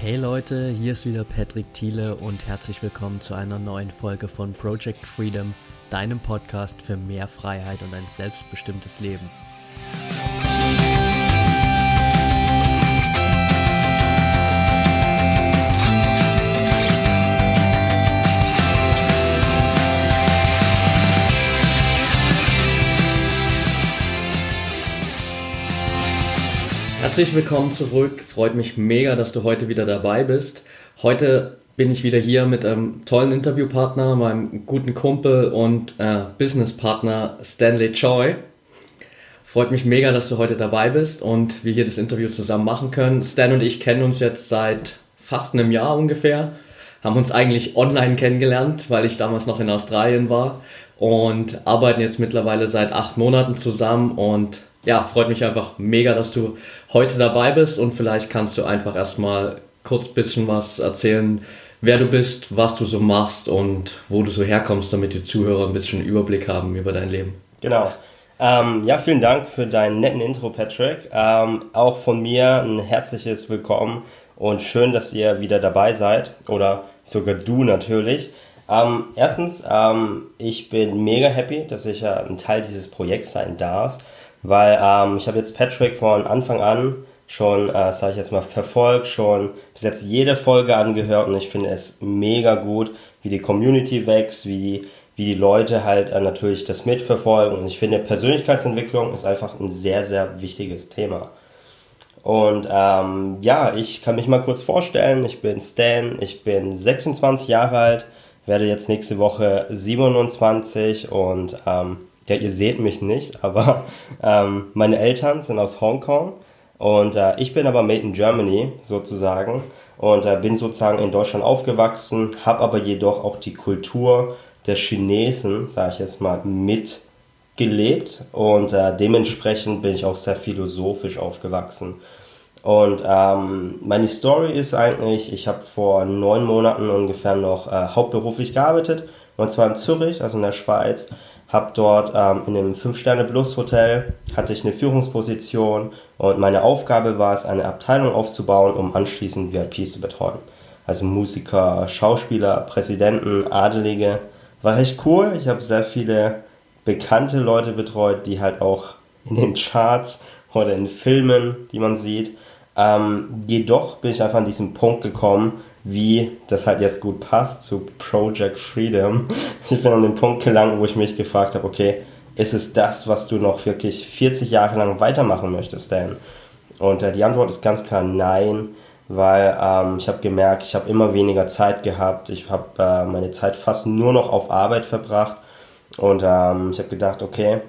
Hey Leute, hier ist wieder Patrick Thiele und herzlich willkommen zu einer neuen Folge von Project Freedom, deinem Podcast für mehr Freiheit und ein selbstbestimmtes Leben. Herzlich willkommen zurück. Freut mich mega, dass du heute wieder dabei bist. Heute bin ich wieder hier mit einem tollen Interviewpartner, meinem guten Kumpel und äh, Businesspartner Stanley Choi. Freut mich mega, dass du heute dabei bist und wir hier das Interview zusammen machen können. Stan und ich kennen uns jetzt seit fast einem Jahr ungefähr, haben uns eigentlich online kennengelernt, weil ich damals noch in Australien war und arbeiten jetzt mittlerweile seit acht Monaten zusammen und ja, freut mich einfach mega, dass du heute dabei bist und vielleicht kannst du einfach erstmal kurz ein bisschen was erzählen, wer du bist, was du so machst und wo du so herkommst, damit die Zuhörer ein bisschen Überblick haben über dein Leben. Genau. Ähm, ja, vielen Dank für deinen netten Intro, Patrick. Ähm, auch von mir ein herzliches Willkommen und schön, dass ihr wieder dabei seid oder sogar du natürlich. Ähm, erstens, ähm, ich bin mega happy, dass ich äh, ein Teil dieses Projekts sein darf weil ähm, ich habe jetzt Patrick von Anfang an schon, äh, sage ich jetzt mal, verfolgt, schon bis jetzt jede Folge angehört und ich finde es mega gut, wie die Community wächst, wie, wie die Leute halt äh, natürlich das mitverfolgen und ich finde Persönlichkeitsentwicklung ist einfach ein sehr, sehr wichtiges Thema. Und ähm, ja, ich kann mich mal kurz vorstellen, ich bin Stan, ich bin 26 Jahre alt, werde jetzt nächste Woche 27 und ähm, ja, ihr seht mich nicht, aber ähm, meine Eltern sind aus Hongkong und äh, ich bin aber made in Germany sozusagen und äh, bin sozusagen in Deutschland aufgewachsen, habe aber jedoch auch die Kultur der Chinesen, sage ich jetzt mal, mitgelebt und äh, dementsprechend bin ich auch sehr philosophisch aufgewachsen. Und ähm, meine Story ist eigentlich, ich habe vor neun Monaten ungefähr noch äh, hauptberuflich gearbeitet, und zwar in Zürich, also in der Schweiz habe dort ähm, in einem 5-Sterne-Plus-Hotel, hatte ich eine Führungsposition und meine Aufgabe war es, eine Abteilung aufzubauen, um anschließend VIPs zu betreuen. Also Musiker, Schauspieler, Präsidenten, Adelige. War recht cool. Ich habe sehr viele bekannte Leute betreut, die halt auch in den Charts oder in Filmen, die man sieht. Ähm, jedoch bin ich einfach an diesen Punkt gekommen, wie das halt jetzt gut passt zu Project Freedom. Ich bin an den Punkt gelangt, wo ich mich gefragt habe, okay, ist es das, was du noch wirklich 40 Jahre lang weitermachen möchtest, Dan? Und äh, die Antwort ist ganz klar nein, weil ähm, ich habe gemerkt, ich habe immer weniger Zeit gehabt. Ich habe äh, meine Zeit fast nur noch auf Arbeit verbracht. Und ähm, ich habe gedacht, okay,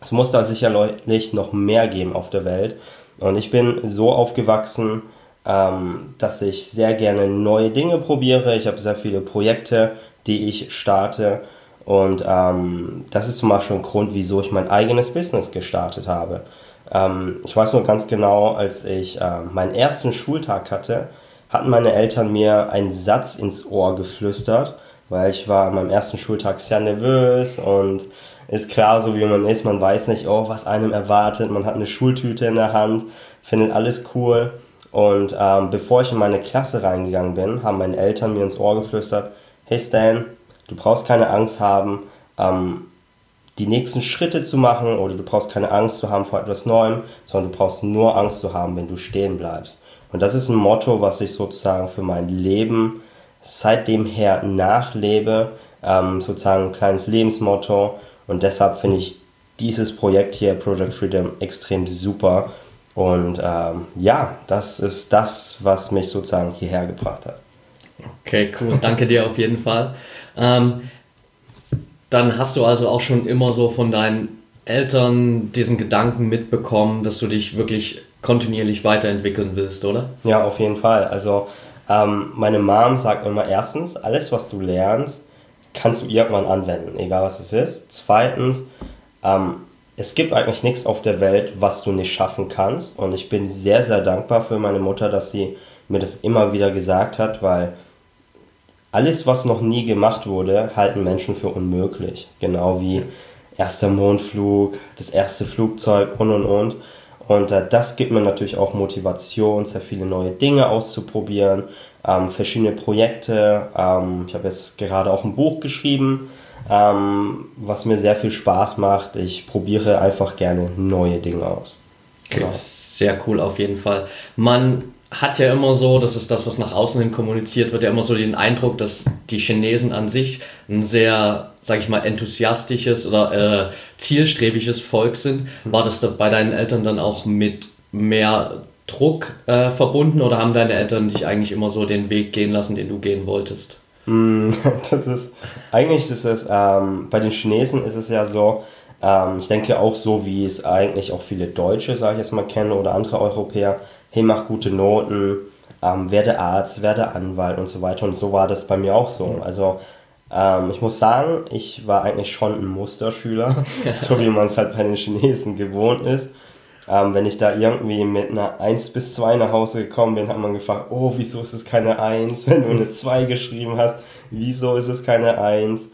es muss da sicherlich noch mehr geben auf der Welt. Und ich bin so aufgewachsen, ähm, dass ich sehr gerne neue Dinge probiere. Ich habe sehr viele Projekte, die ich starte. Und ähm, das ist zum Beispiel ein Grund, wieso ich mein eigenes Business gestartet habe. Ähm, ich weiß nur ganz genau, als ich äh, meinen ersten Schultag hatte, hatten meine Eltern mir einen Satz ins Ohr geflüstert, weil ich war an meinem ersten Schultag sehr nervös und ist klar, so wie man ist, man weiß nicht, oh, was einem erwartet, man hat eine Schultüte in der Hand, findet alles cool und ähm, bevor ich in meine Klasse reingegangen bin, haben meine Eltern mir ins Ohr geflüstert, hey Stan, du brauchst keine Angst haben, ähm, die nächsten Schritte zu machen oder du brauchst keine Angst zu haben vor etwas Neuem, sondern du brauchst nur Angst zu haben, wenn du stehen bleibst. Und das ist ein Motto, was ich sozusagen für mein Leben seitdem her nachlebe, ähm, sozusagen ein kleines Lebensmotto. Und deshalb finde ich dieses Projekt hier, Project Freedom, extrem super und ähm, ja, das ist das, was mich sozusagen hierher gebracht hat. Okay, cool. Danke dir auf jeden Fall. Ähm, dann hast du also auch schon immer so von deinen Eltern diesen Gedanken mitbekommen, dass du dich wirklich kontinuierlich weiterentwickeln willst, oder? Ja, auf jeden Fall. Also ähm, meine Mom sagt immer erstens, alles was du lernst, kannst du irgendwann anwenden, egal was es ist. Zweitens, ähm, es gibt eigentlich nichts auf der Welt, was du nicht schaffen kannst. Und ich bin sehr, sehr dankbar für meine Mutter, dass sie mir das immer wieder gesagt hat, weil alles, was noch nie gemacht wurde, halten Menschen für unmöglich. Genau wie erster Mondflug, das erste Flugzeug und und und. Und äh, das gibt mir natürlich auch Motivation, sehr viele neue Dinge auszuprobieren, ähm, verschiedene Projekte. Ähm, ich habe jetzt gerade auch ein Buch geschrieben, ähm, was mir sehr viel Spaß macht. Ich probiere einfach gerne neue Dinge aus. Okay, genau. sehr cool auf jeden Fall. Man hat ja immer so, das ist das, was nach außen hin kommuniziert wird, ja immer so den Eindruck, dass die Chinesen an sich ein sehr, sag ich mal, enthusiastisches oder äh, zielstrebiges Volk sind. War das da bei deinen Eltern dann auch mit mehr Druck äh, verbunden oder haben deine Eltern dich eigentlich immer so den Weg gehen lassen, den du gehen wolltest? Mm, das ist, eigentlich ist es, ähm, bei den Chinesen ist es ja so, ähm, ich denke auch so, wie es eigentlich auch viele Deutsche, sage ich jetzt mal, kennen oder andere Europäer, hey, mach gute Noten, ähm, werde Arzt, werde Anwalt und so weiter. Und so war das bei mir auch so. Also ähm, ich muss sagen, ich war eigentlich schon ein Musterschüler, so wie man es halt bei den Chinesen gewohnt ist. Ähm, wenn ich da irgendwie mit einer 1 bis 2 nach Hause gekommen bin, hat man gefragt, oh, wieso ist es keine 1? Wenn du eine 2 geschrieben hast, wieso ist es keine 1?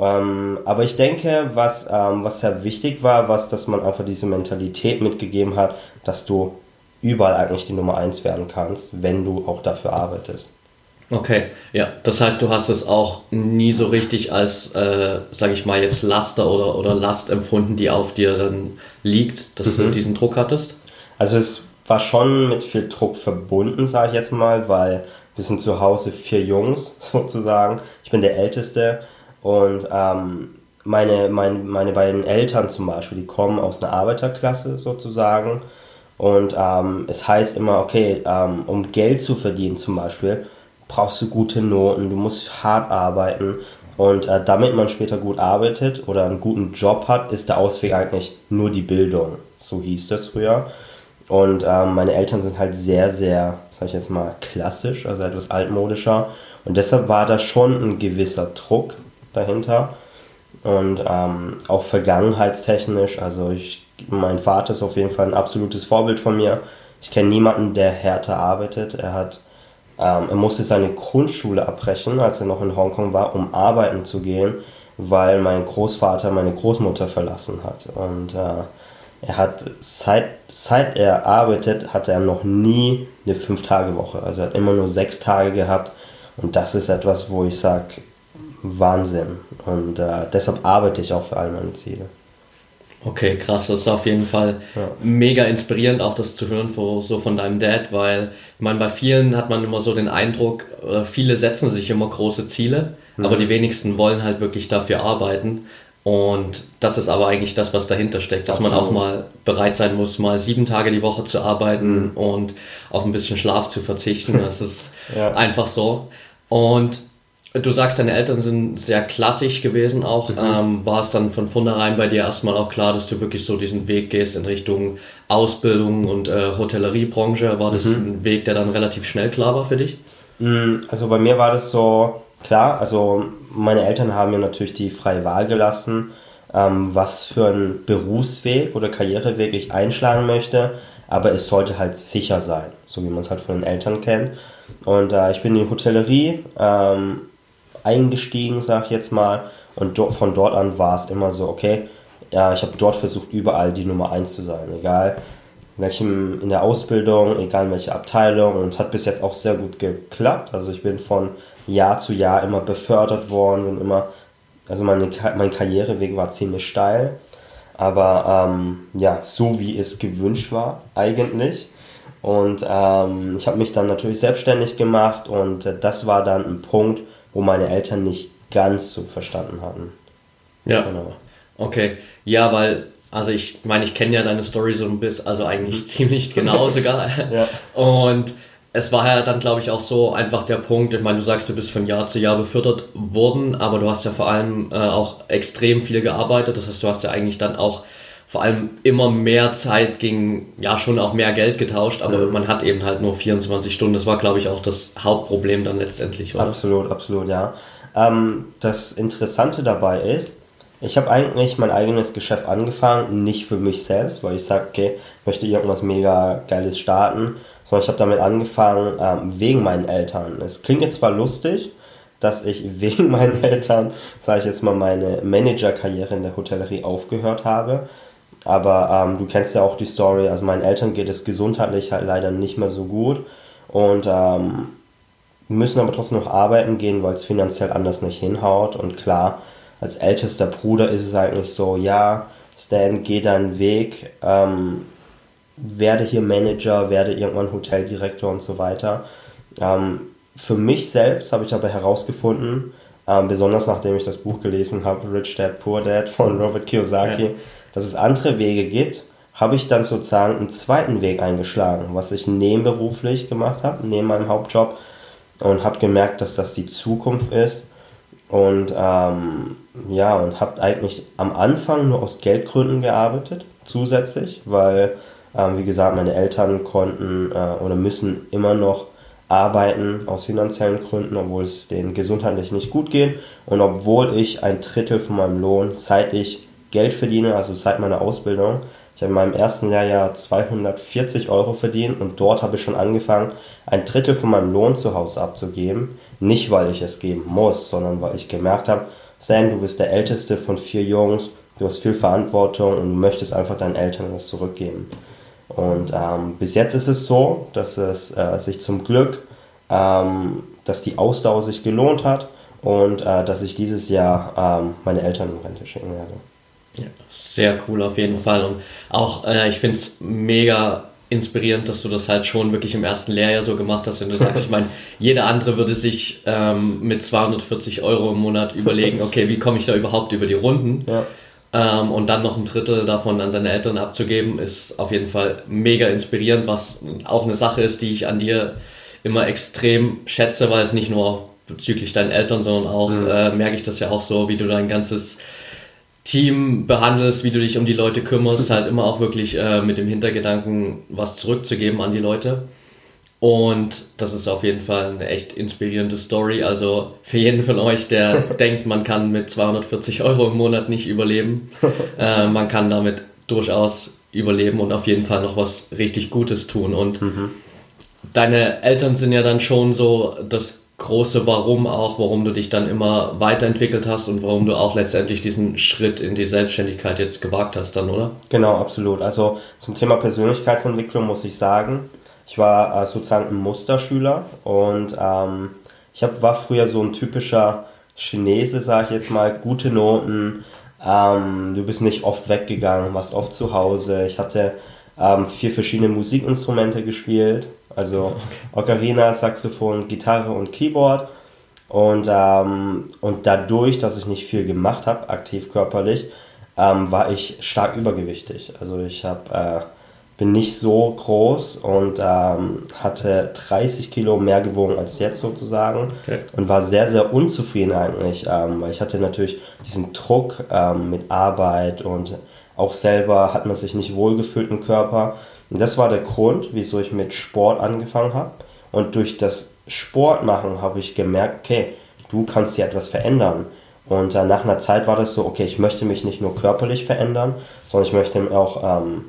Ähm, aber ich denke, was, ähm, was sehr wichtig war, was, dass man einfach diese Mentalität mitgegeben hat, dass du überall eigentlich die Nummer 1 werden kannst, wenn du auch dafür arbeitest. Okay, ja, das heißt, du hast es auch nie so richtig als, äh, sage ich mal, jetzt Laster oder, oder Last empfunden, die auf dir dann liegt, dass mhm. du diesen Druck hattest? Also es war schon mit viel Druck verbunden, sage ich jetzt mal, weil wir sind zu Hause vier Jungs sozusagen. Ich bin der Älteste und ähm, meine, mein, meine beiden Eltern zum Beispiel, die kommen aus einer Arbeiterklasse sozusagen und ähm, es heißt immer, okay, ähm, um Geld zu verdienen zum Beispiel, brauchst du gute Noten, du musst hart arbeiten. Und äh, damit man später gut arbeitet oder einen guten Job hat, ist der Ausweg eigentlich nur die Bildung. So hieß das früher. Und ähm, meine Eltern sind halt sehr, sehr, sag ich jetzt mal, klassisch, also etwas altmodischer. Und deshalb war da schon ein gewisser Druck dahinter. Und ähm, auch vergangenheitstechnisch, also ich mein Vater ist auf jeden Fall ein absolutes Vorbild von mir. Ich kenne niemanden, der härter arbeitet. Er hat, ähm, er musste seine Grundschule abbrechen, als er noch in Hongkong war, um arbeiten zu gehen, weil mein Großvater meine Großmutter verlassen hat. Und äh, er hat seit, seit er arbeitet, hat er noch nie eine Fünf-Tage-Woche. Also er hat immer nur sechs Tage gehabt. Und das ist etwas, wo ich sage, Wahnsinn. Und äh, deshalb arbeite ich auch für all meine Ziele. Okay, krass, das ist auf jeden Fall ja. mega inspirierend, auch das zu hören so von deinem Dad, weil ich meine, bei vielen hat man immer so den Eindruck, viele setzen sich immer große Ziele, mhm. aber die wenigsten wollen halt wirklich dafür arbeiten. Und das ist aber eigentlich das, was dahinter steckt, dass Absolut. man auch mal bereit sein muss, mal sieben Tage die Woche zu arbeiten mhm. und auf ein bisschen Schlaf zu verzichten. Das ist ja. einfach so. Und Du sagst, deine Eltern sind sehr klassisch gewesen auch. Mhm. Ähm, war es dann von vornherein bei dir erstmal auch klar, dass du wirklich so diesen Weg gehst in Richtung Ausbildung und äh, Hotelleriebranche? War das mhm. ein Weg, der dann relativ schnell klar war für dich? Mm, also bei mir war das so klar. Also meine Eltern haben mir natürlich die freie Wahl gelassen, ähm, was für einen Berufsweg oder Karriereweg ich einschlagen möchte. Aber es sollte halt sicher sein, so wie man es halt von den Eltern kennt. Und äh, ich bin in die Hotellerie. Ähm, eingestiegen, sag ich jetzt mal. Und do von dort an war es immer so, okay, ja, ich habe dort versucht, überall die Nummer 1 zu sein. Egal in welchem, in der Ausbildung, egal in welcher Abteilung. Und hat bis jetzt auch sehr gut geklappt. Also ich bin von Jahr zu Jahr immer befördert worden, bin immer, also meine, mein Karriereweg war ziemlich steil. Aber ähm, ja, so wie es gewünscht war, eigentlich. Und ähm, ich habe mich dann natürlich selbstständig gemacht und äh, das war dann ein Punkt, wo meine Eltern nicht ganz so verstanden hatten. Ja. Genau. Okay. Ja, weil, also ich meine, ich kenne ja deine Story so ein bisschen, also eigentlich ziemlich genau sogar. ja. Und es war ja dann, glaube ich, auch so einfach der Punkt, ich meine, du sagst, du bist von Jahr zu Jahr befördert worden, aber du hast ja vor allem äh, auch extrem viel gearbeitet. Das heißt, du hast ja eigentlich dann auch vor allem immer mehr Zeit gegen, ja, schon auch mehr Geld getauscht, aber mhm. man hat eben halt nur 24 Stunden. Das war, glaube ich, auch das Hauptproblem dann letztendlich. Oder? Absolut, absolut, ja. Ähm, das Interessante dabei ist, ich habe eigentlich mein eigenes Geschäft angefangen, nicht für mich selbst, weil ich sage, okay, ich möchte irgendwas mega Geiles starten, sondern ich habe damit angefangen ähm, wegen meinen Eltern. Es klingt jetzt zwar lustig, dass ich wegen meinen Eltern, sage ich jetzt mal, meine Managerkarriere in der Hotellerie aufgehört habe, Aber ähm, du kennst ja auch die Story, also meinen Eltern geht es gesundheitlich halt leider nicht mehr so gut und ähm, müssen aber trotzdem noch arbeiten gehen, weil es finanziell anders nicht hinhaut. Und klar, als ältester Bruder ist es eigentlich so, ja, Stan, geh deinen Weg, ähm, werde hier Manager, werde irgendwann Hoteldirektor und so weiter. Ähm, für mich selbst habe ich aber herausgefunden, ähm, besonders nachdem ich das Buch gelesen habe, Rich Dad, Poor Dad von Robert Kiyosaki, ja. Dass es andere Wege gibt, habe ich dann sozusagen einen zweiten Weg eingeschlagen, was ich nebenberuflich gemacht habe, neben meinem Hauptjob und habe gemerkt, dass das die Zukunft ist. Und ähm, ja, und habe eigentlich am Anfang nur aus Geldgründen gearbeitet, zusätzlich, weil, ähm, wie gesagt, meine Eltern konnten äh, oder müssen immer noch arbeiten aus finanziellen Gründen, obwohl es denen gesundheitlich nicht gut geht. Und obwohl ich ein Drittel von meinem Lohn, seit ich Geld verdiene, also seit meiner Ausbildung, ich habe in meinem ersten Lehrjahr 240 Euro verdient und dort habe ich schon angefangen, ein Drittel von meinem Lohn zu Hause abzugeben. Nicht, weil ich es geben muss, sondern weil ich gemerkt habe, Sam, du bist der älteste von vier Jungs, du hast viel Verantwortung und du möchtest einfach deinen Eltern was zurückgeben. Und ähm, bis jetzt ist es so, dass es äh, sich zum Glück, ähm, dass die Ausdauer sich gelohnt hat und äh, dass ich dieses Jahr ähm, meine Eltern in Rente schicken werde. Ja, sehr cool auf jeden Fall. Und auch, äh, ich finde es mega inspirierend, dass du das halt schon wirklich im ersten Lehrjahr so gemacht hast, wenn du sagst, ich meine, jeder andere würde sich ähm, mit 240 Euro im Monat überlegen, okay, wie komme ich da überhaupt über die Runden? Ja. Ähm, und dann noch ein Drittel davon an seine Eltern abzugeben, ist auf jeden Fall mega inspirierend, was auch eine Sache ist, die ich an dir immer extrem schätze, weil es nicht nur bezüglich deinen Eltern, sondern auch mhm. äh, merke ich das ja auch so, wie du dein ganzes Team behandelst, wie du dich um die Leute kümmerst, halt immer auch wirklich äh, mit dem Hintergedanken, was zurückzugeben an die Leute. Und das ist auf jeden Fall eine echt inspirierende Story. Also für jeden von euch, der denkt, man kann mit 240 Euro im Monat nicht überleben, äh, man kann damit durchaus überleben und auf jeden Fall noch was richtig Gutes tun. Und mhm. deine Eltern sind ja dann schon so das große Warum auch, warum du dich dann immer weiterentwickelt hast und warum du auch letztendlich diesen Schritt in die Selbstständigkeit jetzt gewagt hast dann, oder? Genau, absolut. Also zum Thema Persönlichkeitsentwicklung muss ich sagen, ich war äh, sozusagen ein Musterschüler und ähm, ich hab, war früher so ein typischer Chinese, sage ich jetzt mal, gute Noten, ähm, du bist nicht oft weggegangen, warst oft zu Hause. Ich hatte ähm, vier verschiedene Musikinstrumente gespielt, also Ocarina, Saxophon, Gitarre und Keyboard. Und, ähm, und dadurch, dass ich nicht viel gemacht habe, aktiv körperlich, ähm, war ich stark übergewichtig. Also ich hab, äh, bin nicht so groß und ähm, hatte 30 Kilo mehr gewogen als jetzt sozusagen okay. und war sehr, sehr unzufrieden eigentlich, ähm, weil ich hatte natürlich diesen Druck ähm, mit Arbeit und auch selber hat man sich nicht wohlgefühlt im Körper und das war der Grund, wieso ich mit Sport angefangen habe. Und durch das Sport machen habe ich gemerkt, okay, du kannst hier etwas verändern. Und äh, nach einer Zeit war das so, okay, ich möchte mich nicht nur körperlich verändern, sondern ich möchte auch ähm,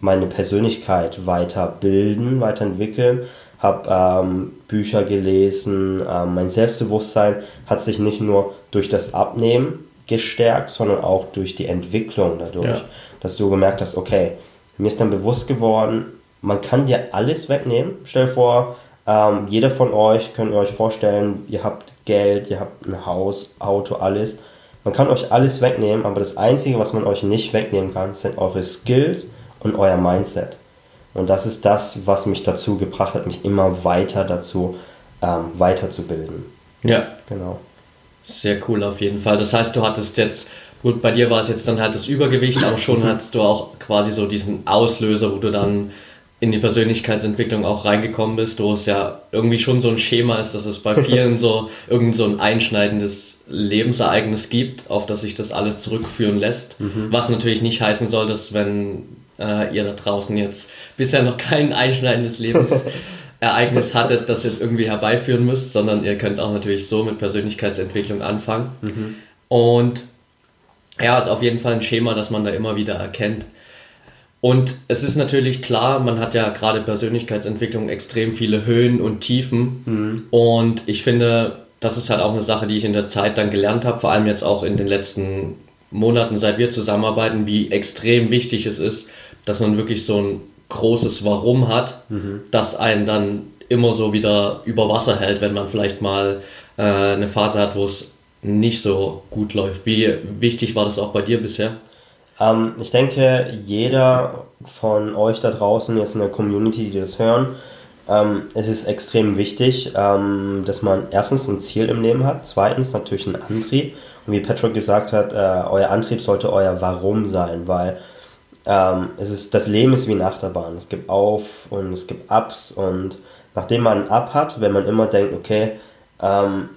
meine Persönlichkeit weiterbilden, weiterentwickeln. Habe ähm, Bücher gelesen, ähm, mein Selbstbewusstsein hat sich nicht nur durch das Abnehmen gestärkt, sondern auch durch die Entwicklung dadurch, ja. dass du gemerkt hast, okay, mir ist dann bewusst geworden, man kann dir alles wegnehmen. Stell dir vor, ähm, jeder von euch könnt ihr euch vorstellen, ihr habt Geld, ihr habt ein Haus, Auto, alles. Man kann euch alles wegnehmen, aber das Einzige, was man euch nicht wegnehmen kann, sind eure Skills und euer Mindset. Und das ist das, was mich dazu gebracht hat, mich immer weiter dazu ähm, weiterzubilden. Ja. Genau. Sehr cool auf jeden Fall. Das heißt, du hattest jetzt Gut, bei dir war es jetzt dann halt das Übergewicht, aber schon hattest du auch quasi so diesen Auslöser, wo du dann in die Persönlichkeitsentwicklung auch reingekommen bist, wo es ja irgendwie schon so ein Schema ist, dass es bei vielen so irgend so ein einschneidendes Lebensereignis gibt, auf das sich das alles zurückführen lässt. Mhm. Was natürlich nicht heißen soll, dass wenn äh, ihr da draußen jetzt bisher noch kein einschneidendes Lebensereignis hattet, das jetzt irgendwie herbeiführen müsst, sondern ihr könnt auch natürlich so mit Persönlichkeitsentwicklung anfangen. Mhm. Und ja, ist auf jeden Fall ein Schema, das man da immer wieder erkennt. Und es ist natürlich klar, man hat ja gerade Persönlichkeitsentwicklung extrem viele Höhen und Tiefen. Mhm. Und ich finde, das ist halt auch eine Sache, die ich in der Zeit dann gelernt habe, vor allem jetzt auch in den letzten Monaten, seit wir zusammenarbeiten, wie extrem wichtig es ist, dass man wirklich so ein großes Warum hat, mhm. das einen dann immer so wieder über Wasser hält, wenn man vielleicht mal äh, eine Phase hat, wo es nicht so gut läuft. Wie wichtig war das auch bei dir bisher? Ähm, ich denke, jeder von euch da draußen, jetzt in der Community, die das hören, ähm, es ist extrem wichtig, ähm, dass man erstens ein Ziel im Leben hat, zweitens natürlich einen Antrieb. Und wie Patrick gesagt hat, äh, euer Antrieb sollte euer Warum sein, weil ähm, es ist, das Leben ist wie eine Achterbahn. Es gibt Auf und es gibt Ups und nachdem man ein Up hat, wenn man immer denkt, okay, ähm,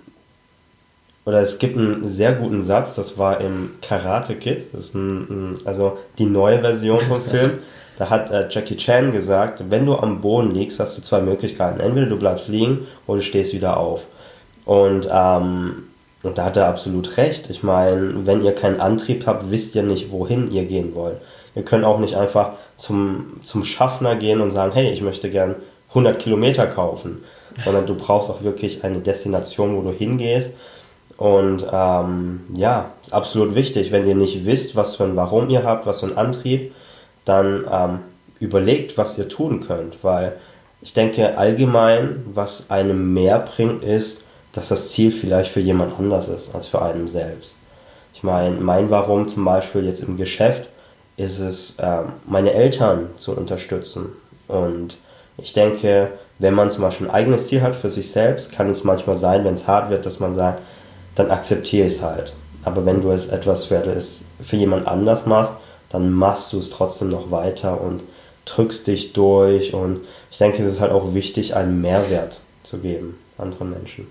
oder es gibt einen sehr guten Satz, das war im Karate Kid, das ist ein, also die neue Version vom Film. Da hat äh, Jackie Chan gesagt, wenn du am Boden liegst, hast du zwei Möglichkeiten. Entweder du bleibst liegen oder du stehst wieder auf. Und, ähm, und da hat er absolut recht. Ich meine, wenn ihr keinen Antrieb habt, wisst ihr nicht, wohin ihr gehen wollt. Ihr könnt auch nicht einfach zum, zum Schaffner gehen und sagen, hey, ich möchte gern 100 Kilometer kaufen. Sondern du brauchst auch wirklich eine Destination, wo du hingehst. Und ähm, ja, ist absolut wichtig, wenn ihr nicht wisst, was für ein Warum ihr habt, was für ein Antrieb, dann ähm, überlegt, was ihr tun könnt, weil ich denke allgemein, was einem mehr bringt, ist, dass das Ziel vielleicht für jemand anders ist als für einen selbst. Ich meine, mein Warum zum Beispiel jetzt im Geschäft ist es, ähm, meine Eltern zu unterstützen. Und ich denke, wenn man zum Beispiel ein eigenes Ziel hat für sich selbst, kann es manchmal sein, wenn es hart wird, dass man sagt, dann akzeptiere ich es halt. Aber wenn du es etwas für, für jemand anders machst, dann machst du es trotzdem noch weiter und drückst dich durch. Und ich denke, es ist halt auch wichtig, einen Mehrwert zu geben anderen Menschen.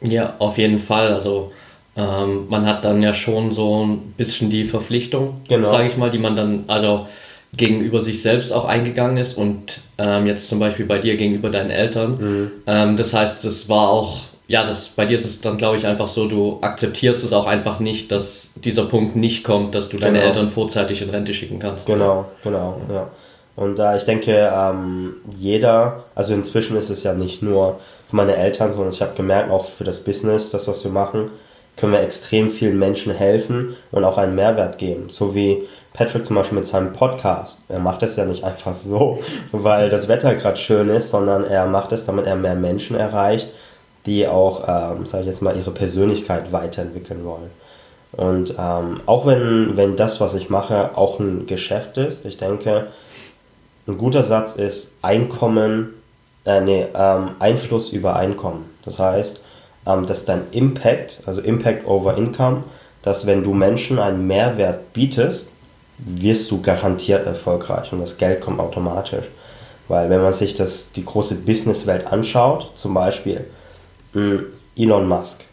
Ja, auf jeden Fall. Also ähm, man hat dann ja schon so ein bisschen die Verpflichtung, genau. sage ich mal, die man dann also gegenüber sich selbst auch eingegangen ist und ähm, jetzt zum Beispiel bei dir gegenüber deinen Eltern. Mhm. Ähm, das heißt, es war auch ja, das, bei dir ist es dann, glaube ich, einfach so, du akzeptierst es auch einfach nicht, dass dieser Punkt nicht kommt, dass du deine genau. Eltern vorzeitig in Rente schicken kannst. Genau, genau, ja. ja. Und äh, ich denke, ähm, jeder, also inzwischen ist es ja nicht nur für meine Eltern, sondern ich habe gemerkt, auch für das Business, das, was wir machen, können wir extrem vielen Menschen helfen und auch einen Mehrwert geben. So wie Patrick zum Beispiel mit seinem Podcast. Er macht es ja nicht einfach so, weil das Wetter gerade schön ist, sondern er macht es, damit er mehr Menschen erreicht die auch, ähm, sage ich jetzt mal, ihre Persönlichkeit weiterentwickeln wollen. Und ähm, auch wenn, wenn das, was ich mache, auch ein Geschäft ist, ich denke, ein guter Satz ist Einkommen, äh, nee, ähm, Einfluss über Einkommen. Das heißt, ähm, dass dein Impact, also Impact over Income, dass wenn du Menschen einen Mehrwert bietest, wirst du garantiert erfolgreich und das Geld kommt automatisch. Weil wenn man sich das, die große Businesswelt anschaut, zum Beispiel Elon Musk.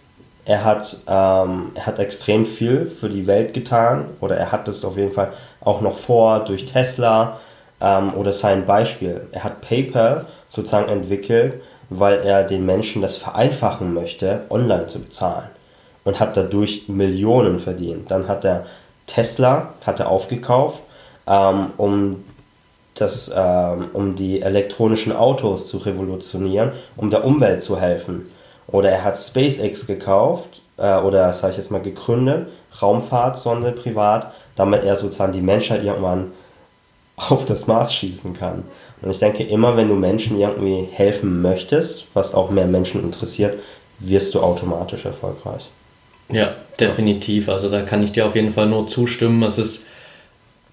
Er hat, ähm, er hat extrem viel für die Welt getan oder er hat es auf jeden Fall auch noch vor durch Tesla ähm, oder sein Beispiel. Er hat PayPal sozusagen entwickelt, weil er den Menschen das vereinfachen möchte, online zu bezahlen und hat dadurch Millionen verdient. Dann hat er Tesla hat er aufgekauft, ähm, um das, ähm, um die elektronischen Autos zu revolutionieren, um der Umwelt zu helfen. Oder er hat SpaceX gekauft, äh, oder sage ich jetzt mal gegründet, Raumfahrtsonde privat, damit er sozusagen die Menschheit irgendwann auf das Mars schießen kann. Und ich denke, immer wenn du Menschen irgendwie helfen möchtest, was auch mehr Menschen interessiert, wirst du automatisch erfolgreich. Ja, definitiv. Also da kann ich dir auf jeden Fall nur zustimmen. Es ist,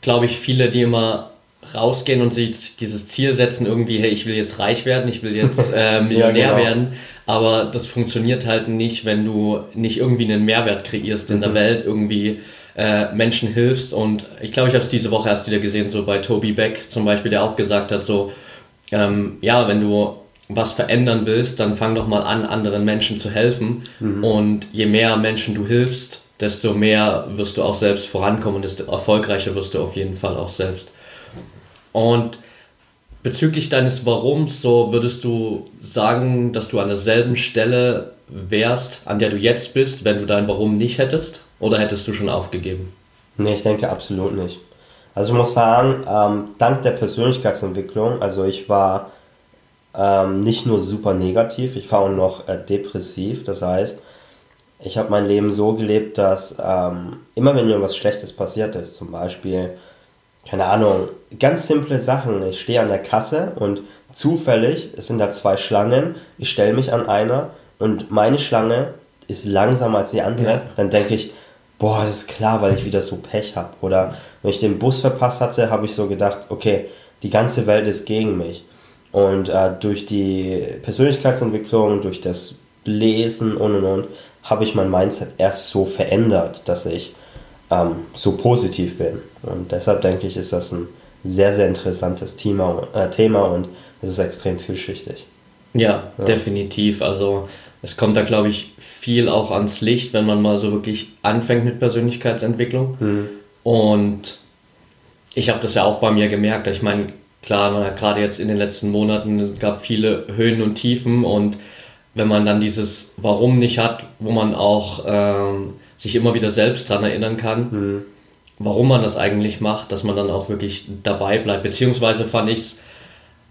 glaube ich, viele, die immer rausgehen und sich dieses Ziel setzen, irgendwie, hey, ich will jetzt reich werden, ich will jetzt äh, Millionär ja, genau. werden, aber das funktioniert halt nicht, wenn du nicht irgendwie einen Mehrwert kreierst in mhm. der Welt, irgendwie äh, Menschen hilfst und ich glaube, ich habe es diese Woche erst wieder gesehen, so bei Toby Beck zum Beispiel, der auch gesagt hat, so, ähm, ja, wenn du was verändern willst, dann fang doch mal an, anderen Menschen zu helfen mhm. und je mehr Menschen du hilfst, desto mehr wirst du auch selbst vorankommen und desto erfolgreicher wirst du auf jeden Fall auch selbst. Und bezüglich deines Warums, so würdest du sagen, dass du an derselben Stelle wärst, an der du jetzt bist, wenn du dein Warum nicht hättest? Oder hättest du schon aufgegeben? Nee, ich denke absolut nicht. Also ich muss sagen, ähm, dank der Persönlichkeitsentwicklung, also ich war ähm, nicht nur super negativ, ich war auch noch äh, depressiv. Das heißt, ich habe mein Leben so gelebt, dass ähm, immer wenn irgendwas Schlechtes passiert ist, zum Beispiel, keine Ahnung, ganz simple Sachen, ich stehe an der Kasse und zufällig, es sind da zwei Schlangen, ich stelle mich an einer und meine Schlange ist langsamer als die andere, ja. dann denke ich, boah, das ist klar, weil ich wieder so Pech habe. Oder wenn ich den Bus verpasst hatte, habe ich so gedacht, okay, die ganze Welt ist gegen mich. Und äh, durch die Persönlichkeitsentwicklung, durch das Lesen und und und, habe ich mein Mindset erst so verändert, dass ich ähm, so positiv bin. Und deshalb denke ich, ist das ein sehr, sehr interessantes Thema, äh, Thema und es ist extrem vielschichtig. Ja, ja, definitiv. Also es kommt da, glaube ich, viel auch ans Licht, wenn man mal so wirklich anfängt mit Persönlichkeitsentwicklung. Mhm. Und ich habe das ja auch bei mir gemerkt. Ich meine, klar, gerade jetzt in den letzten Monaten, es gab viele Höhen und Tiefen und wenn man dann dieses Warum nicht hat, wo man auch ähm, sich immer wieder selbst dran erinnern kann, mhm. Warum man das eigentlich macht, dass man dann auch wirklich dabei bleibt. Beziehungsweise fand ich es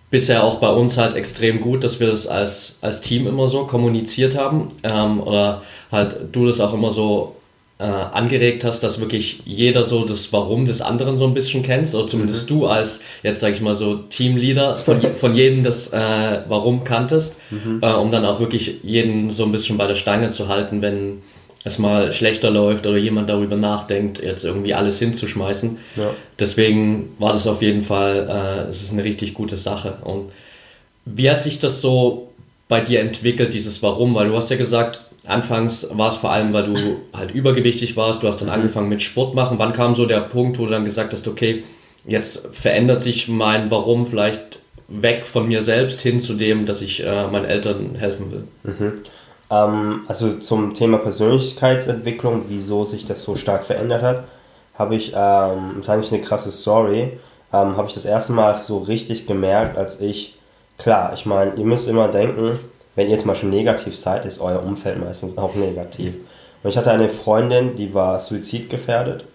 bisher auch bei uns halt extrem gut, dass wir das als, als Team immer so kommuniziert haben ähm, oder halt du das auch immer so äh, angeregt hast, dass wirklich jeder so das Warum des anderen so ein bisschen kennst, oder zumindest mhm. du als, jetzt sag ich mal so, Teamleader von, von jedem das äh, Warum kanntest, mhm. äh, um dann auch wirklich jeden so ein bisschen bei der Stange zu halten, wenn es mal schlechter läuft oder jemand darüber nachdenkt, jetzt irgendwie alles hinzuschmeißen. Ja. Deswegen war das auf jeden Fall, äh, es ist eine richtig gute Sache. Und wie hat sich das so bei dir entwickelt, dieses Warum? Weil du hast ja gesagt, Anfangs war es vor allem, weil du halt übergewichtig warst, du hast dann mhm. angefangen mit Sport machen. Wann kam so der Punkt, wo du dann gesagt hast, okay, jetzt verändert sich mein Warum vielleicht weg von mir selbst hin zu dem, dass ich äh, meinen Eltern helfen will? Mhm. Ähm, also zum Thema Persönlichkeitsentwicklung, wieso sich das so stark verändert hat, habe ich, ähm, ist eigentlich eine krasse Story, ähm, habe ich das erste Mal so richtig gemerkt, als ich, klar, ich meine, ihr müsst immer denken, wenn ihr zum Beispiel negativ seid, ist euer Umfeld meistens auch negativ. Und ich hatte eine Freundin, die war suizidgefährdet.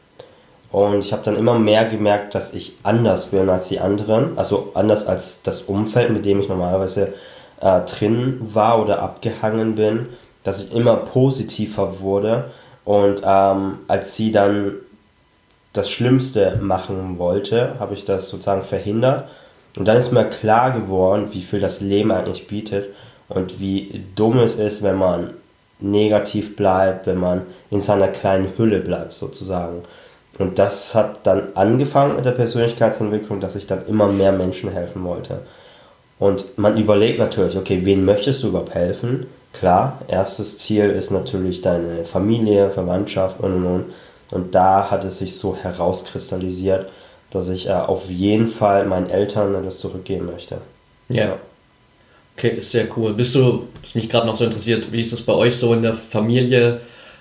Und ich habe dann immer mehr gemerkt, dass ich anders bin als die anderen. Also anders als das Umfeld, mit dem ich normalerweise äh, drin war oder abgehangen bin. Dass ich immer positiver wurde. Und ähm, als sie dann das Schlimmste machen wollte, habe ich das sozusagen verhindert. Und dann ist mir klar geworden, wie viel das Leben eigentlich bietet und wie dumm es ist, wenn man negativ bleibt, wenn man in seiner kleinen Hülle bleibt sozusagen. Und das hat dann angefangen mit der Persönlichkeitsentwicklung, dass ich dann immer mehr Menschen helfen wollte. Und man überlegt natürlich, okay, wen möchtest du überhaupt helfen? Klar, erstes Ziel ist natürlich deine Familie, Verwandtschaft und und und. Und da hat es sich so herauskristallisiert, dass ich äh, auf jeden Fall meinen Eltern das zurückgeben möchte. Ja. Okay, sehr cool. Bist du, was mich gerade noch so interessiert, wie ist das bei euch so in der Familie?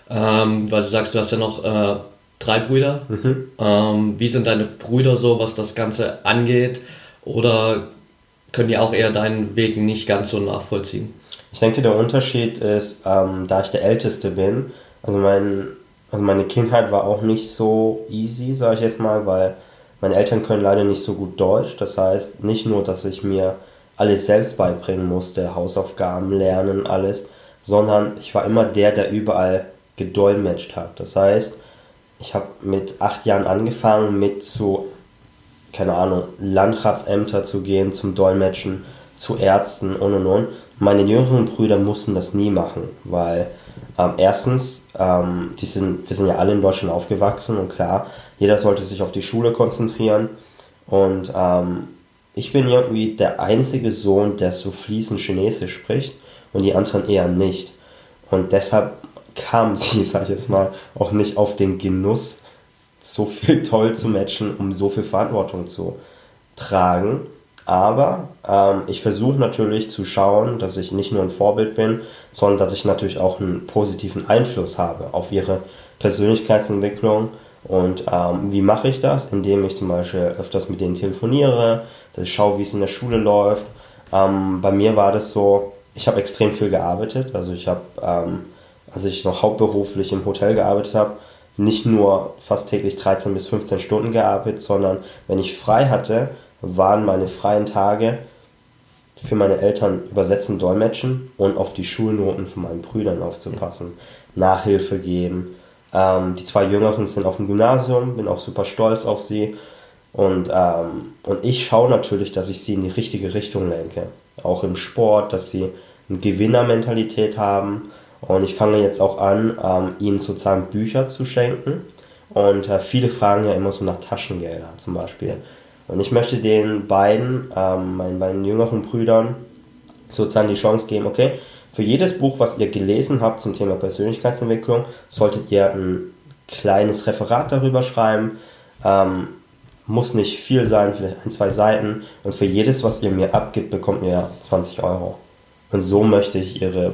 Ähm, weil du sagst, du hast ja noch äh, drei Brüder. Mhm. Ähm, wie sind deine Brüder so, was das Ganze angeht? Oder können die auch eher deinen Weg nicht ganz so nachvollziehen? Ich denke, der Unterschied ist, ähm, da ich der Älteste bin, also, mein, also meine Kindheit war auch nicht so easy, sage ich jetzt mal, weil meine Eltern können leider nicht so gut Deutsch. Das heißt, nicht nur, dass ich mir alles selbst beibringen musste, Hausaufgaben lernen, alles, sondern ich war immer der, der überall gedolmetscht hat. Das heißt, ich habe mit acht Jahren angefangen, mit zu, keine Ahnung, Landratsämter zu gehen, zum Dolmetschen, zu Ärzten und und und. Meine jüngeren Brüder mussten das nie machen, weil ähm, erstens, ähm, die sind, wir sind ja alle in Deutschland aufgewachsen und klar, jeder sollte sich auf die Schule konzentrieren und ähm, ich bin irgendwie der einzige Sohn, der so fließend Chinesisch spricht und die anderen eher nicht. Und deshalb kam sie, sag ich jetzt mal, auch nicht auf den Genuss, so viel toll zu matchen, um so viel Verantwortung zu tragen. Aber ähm, ich versuche natürlich zu schauen, dass ich nicht nur ein Vorbild bin, sondern dass ich natürlich auch einen positiven Einfluss habe auf ihre Persönlichkeitsentwicklung. Und ähm, wie mache ich das? Indem ich zum Beispiel öfters mit denen telefoniere, dass ich schaue, wie es in der Schule läuft. Ähm, bei mir war das so, ich habe extrem viel gearbeitet. Also ich habe, ähm, als ich noch hauptberuflich im Hotel gearbeitet habe, nicht nur fast täglich 13 bis 15 Stunden gearbeitet, sondern wenn ich frei hatte, waren meine freien Tage für meine Eltern übersetzen, dolmetschen und auf die Schulnoten von meinen Brüdern aufzupassen, Nachhilfe geben. Ähm, die zwei Jüngeren sind auf dem Gymnasium, bin auch super stolz auf sie. Und, ähm, und ich schaue natürlich, dass ich sie in die richtige Richtung lenke. Auch im Sport, dass sie eine Gewinnermentalität haben. Und ich fange jetzt auch an, ähm, ihnen sozusagen Bücher zu schenken. Und äh, viele fragen ja immer so nach Taschengelder zum Beispiel. Und ich möchte den beiden, ähm, meinen beiden jüngeren Brüdern, sozusagen die Chance geben, okay, für jedes Buch, was ihr gelesen habt zum Thema Persönlichkeitsentwicklung, solltet ihr ein kleines Referat darüber schreiben. Ähm, muss nicht viel sein, vielleicht ein, zwei Seiten. Und für jedes, was ihr mir abgibt, bekommt ihr 20 Euro. Und so möchte ich ihre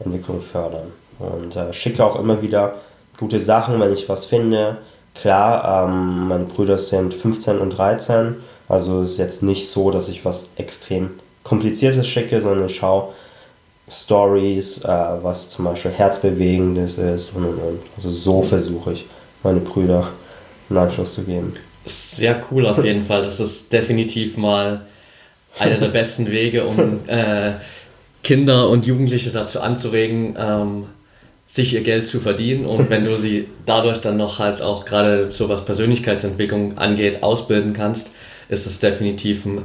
Persönlichkeitsentwicklung fördern. Und äh, schicke auch immer wieder gute Sachen, wenn ich was finde. Klar, ähm, meine Brüder sind 15 und 13, also ist jetzt nicht so, dass ich was extrem kompliziertes schicke, sondern ich schaue Stories, äh, was zum Beispiel herzbewegendes ist und und und. Also so versuche ich meine Brüder einen Einfluss zu geben. Sehr cool auf jeden Fall. Das ist definitiv mal einer der besten Wege, um äh, Kinder und Jugendliche dazu anzuregen, ähm, sich ihr Geld zu verdienen und wenn du sie dadurch dann noch halt auch gerade so was Persönlichkeitsentwicklung angeht, ausbilden kannst, ist das definitiv ein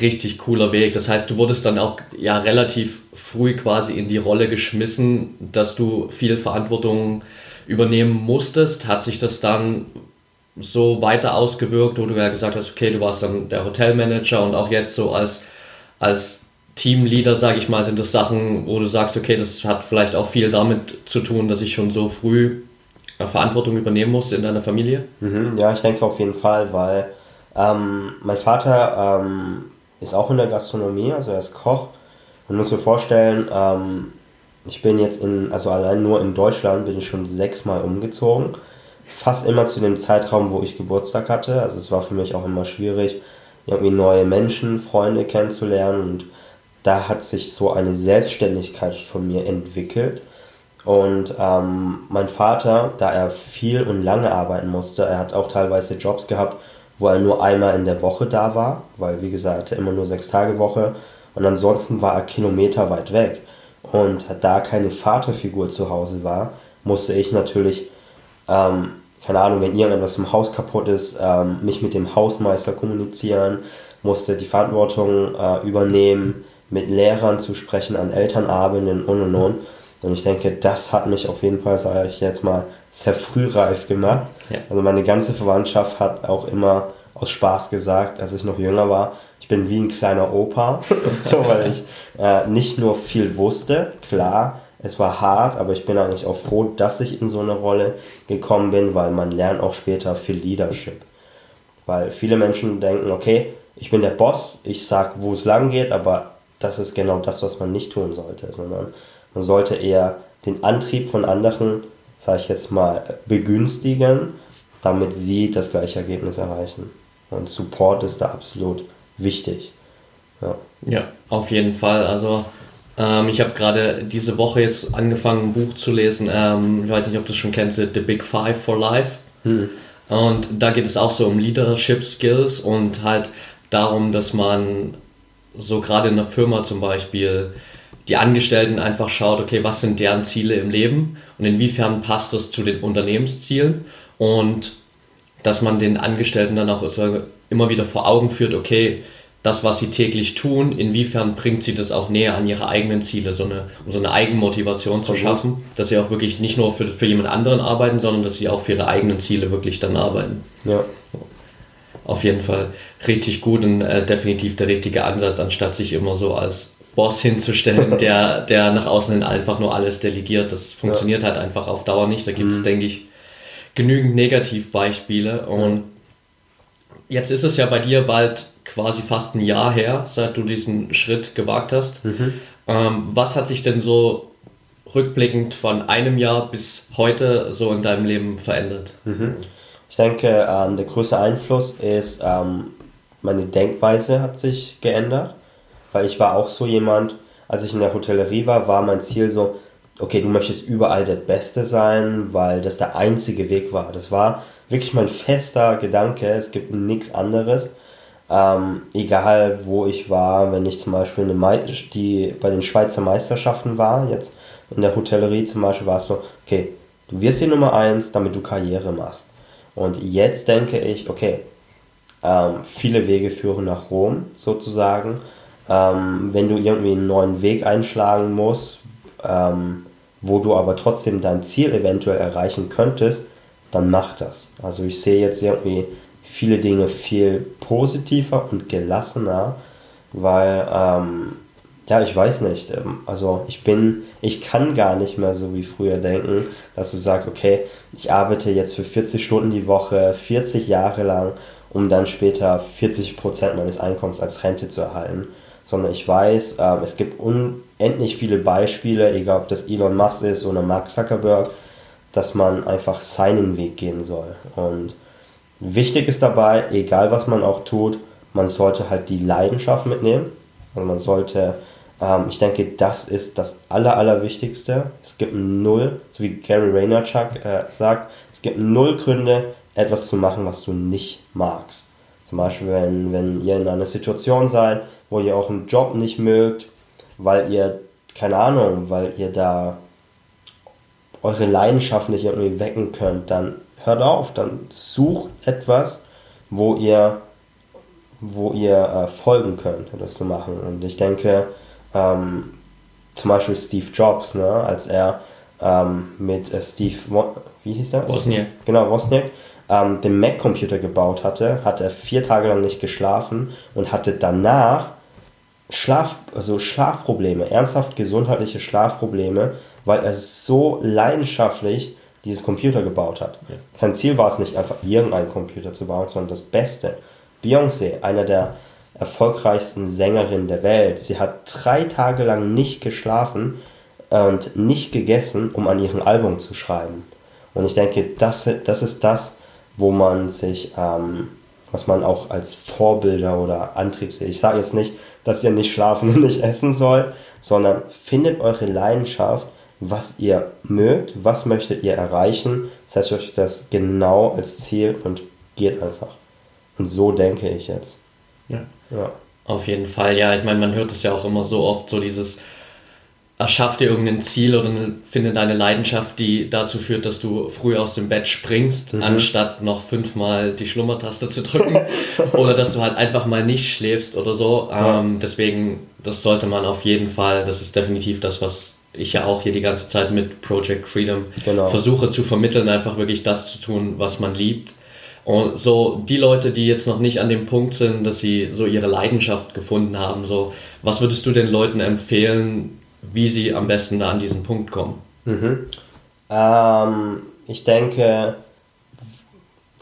richtig cooler Weg. Das heißt, du wurdest dann auch ja relativ früh quasi in die Rolle geschmissen, dass du viel Verantwortung übernehmen musstest. Hat sich das dann so weiter ausgewirkt, wo du ja gesagt hast, okay, du warst dann der Hotelmanager und auch jetzt so als, als Teamleader, sage ich mal, sind das Sachen, wo du sagst, okay, das hat vielleicht auch viel damit zu tun, dass ich schon so früh äh, Verantwortung übernehmen musste in deiner Familie? Mhm, ja, ich denke auf jeden Fall, weil ähm, mein Vater ähm, ist auch in der Gastronomie, also er ist Koch. Man muss sich vorstellen, ähm, ich bin jetzt in, also allein nur in Deutschland bin ich schon sechsmal umgezogen. Fast immer zu dem Zeitraum, wo ich Geburtstag hatte. Also es war für mich auch immer schwierig, irgendwie neue Menschen, Freunde kennenzulernen und da hat sich so eine Selbstständigkeit von mir entwickelt. Und ähm, mein Vater, da er viel und lange arbeiten musste, er hat auch teilweise Jobs gehabt, wo er nur einmal in der Woche da war, weil wie gesagt, er hatte immer nur sechs Tage Woche und ansonsten war er Kilometer weit weg. Und da keine Vaterfigur zu Hause war, musste ich natürlich, ähm, keine Ahnung, wenn irgendetwas im Haus kaputt ist, ähm, mich mit dem Hausmeister kommunizieren, musste die Verantwortung äh, übernehmen, mit Lehrern zu sprechen, an Elternabenden und und und. Und ich denke, das hat mich auf jeden Fall, sage ich jetzt mal, sehr frühreif gemacht. Ja. Also meine ganze Verwandtschaft hat auch immer aus Spaß gesagt, als ich noch jünger war, ich bin wie ein kleiner Opa. so, weil ich äh, nicht nur viel wusste, klar, es war hart, aber ich bin eigentlich auch froh, dass ich in so eine Rolle gekommen bin, weil man lernt auch später viel Leadership. Weil viele Menschen denken, okay, ich bin der Boss, ich sag, wo es lang geht, aber das ist genau das, was man nicht tun sollte, sondern man sollte eher den Antrieb von anderen, sage ich jetzt mal, begünstigen, damit sie das gleiche Ergebnis erreichen. Und Support ist da absolut wichtig. Ja, ja auf jeden Fall. Also ähm, ich habe gerade diese Woche jetzt angefangen, ein Buch zu lesen. Ähm, ich weiß nicht, ob du es schon kennst, The Big Five for Life. Hm. Und da geht es auch so um Leadership Skills und halt darum, dass man so gerade in der Firma zum Beispiel die Angestellten einfach schaut, okay, was sind deren Ziele im Leben und inwiefern passt das zu den Unternehmenszielen? Und dass man den Angestellten dann auch immer wieder vor Augen führt, okay, das, was sie täglich tun, inwiefern bringt sie das auch näher an ihre eigenen Ziele, so eine, um so eine Eigenmotivation zu schaffen, dass sie auch wirklich nicht nur für, für jemand anderen arbeiten, sondern dass sie auch für ihre eigenen Ziele wirklich dann arbeiten. Ja auf jeden Fall richtig gut und äh, definitiv der richtige Ansatz, anstatt sich immer so als Boss hinzustellen, der, der nach außen hin einfach nur alles delegiert. Das funktioniert ja. halt einfach auf Dauer nicht. Da gibt es, mhm. denke ich, genügend Negativbeispiele. Und jetzt ist es ja bei dir bald quasi fast ein Jahr her, seit du diesen Schritt gewagt hast. Mhm. Ähm, was hat sich denn so rückblickend von einem Jahr bis heute so in deinem Leben verändert? Mhm. Ich denke, ähm, der größte Einfluss ist, ähm, meine Denkweise hat sich geändert, weil ich war auch so jemand, als ich in der Hotellerie war, war mein Ziel so, okay, du möchtest überall der Beste sein, weil das der einzige Weg war. Das war wirklich mein fester Gedanke, es gibt nichts anderes. Ähm, egal wo ich war, wenn ich zum Beispiel eine Me die bei den Schweizer Meisterschaften war, jetzt in der Hotellerie zum Beispiel, war es so, okay, du wirst die Nummer 1, damit du Karriere machst. Und jetzt denke ich, okay, ähm, viele Wege führen nach Rom sozusagen. Ähm, wenn du irgendwie einen neuen Weg einschlagen musst, ähm, wo du aber trotzdem dein Ziel eventuell erreichen könntest, dann mach das. Also ich sehe jetzt irgendwie viele Dinge viel positiver und gelassener, weil, ähm, ja, ich weiß nicht, ähm, also ich bin, ich kann gar nicht mehr so wie früher denken, dass du sagst, okay, ich arbeite jetzt für 40 Stunden die Woche, 40 Jahre lang, um dann später 40% meines Einkommens als Rente zu erhalten, sondern ich weiß, ähm, es gibt unendlich viele Beispiele, egal ob das Elon Musk ist oder Mark Zuckerberg, dass man einfach seinen Weg gehen soll. Und wichtig ist dabei, egal was man auch tut, man sollte halt die Leidenschaft mitnehmen. Also man sollte, ähm, ich denke, das ist das Aller, Allerwichtigste. Es gibt null, so wie Gary Vaynerchuk äh, sagt, es gibt null Gründe, etwas zu machen, was du nicht magst. Zum Beispiel, wenn, wenn ihr in einer Situation seid, wo ihr auch einen Job nicht mögt, weil ihr, keine Ahnung, weil ihr da eure Leidenschaft nicht irgendwie wecken könnt, dann hört auf, dann sucht etwas, wo ihr, wo ihr äh, folgen könnt, das zu machen. Und ich denke, ähm, zum Beispiel Steve Jobs, ne, als er ähm, mit äh, Steve, wie hieß das? Wozniak. Genau, Wozniak, ähm, den Mac-Computer gebaut hatte, hat er vier Tage lang nicht geschlafen und hatte danach Schlaf, also Schlafprobleme, ernsthaft gesundheitliche Schlafprobleme, weil er so leidenschaftlich dieses Computer gebaut hat. Ja. Sein Ziel war es nicht einfach irgendeinen Computer zu bauen, sondern das Beste. Beyoncé, einer der erfolgreichsten Sängerinnen der Welt, sie hat drei Tage lang nicht geschlafen und nicht gegessen, um an ihrem Album zu schreiben. Und ich denke, das, das ist das, wo man sich, ähm, was man auch als Vorbilder oder Antrieb sieht. Ich sage jetzt nicht, dass ihr nicht schlafen und nicht essen sollt, sondern findet eure Leidenschaft was ihr mögt, was möchtet ihr erreichen, setzt euch das genau als Ziel und geht einfach. Und so denke ich jetzt. Ja. ja. Auf jeden Fall, ja. Ich meine, man hört es ja auch immer so oft, so dieses, erschaff dir irgendein Ziel oder finde deine Leidenschaft, die dazu führt, dass du früh aus dem Bett springst, mhm. anstatt noch fünfmal die Schlummertaste zu drücken. oder dass du halt einfach mal nicht schläfst oder so. Ja. Ähm, deswegen, das sollte man auf jeden Fall, das ist definitiv das, was ich ja auch hier die ganze Zeit mit Project Freedom genau. versuche zu vermitteln, einfach wirklich das zu tun, was man liebt. Und so die Leute, die jetzt noch nicht an dem Punkt sind, dass sie so ihre Leidenschaft gefunden haben, so was würdest du den Leuten empfehlen, wie sie am besten da an diesen Punkt kommen? Mhm. Ähm, ich denke,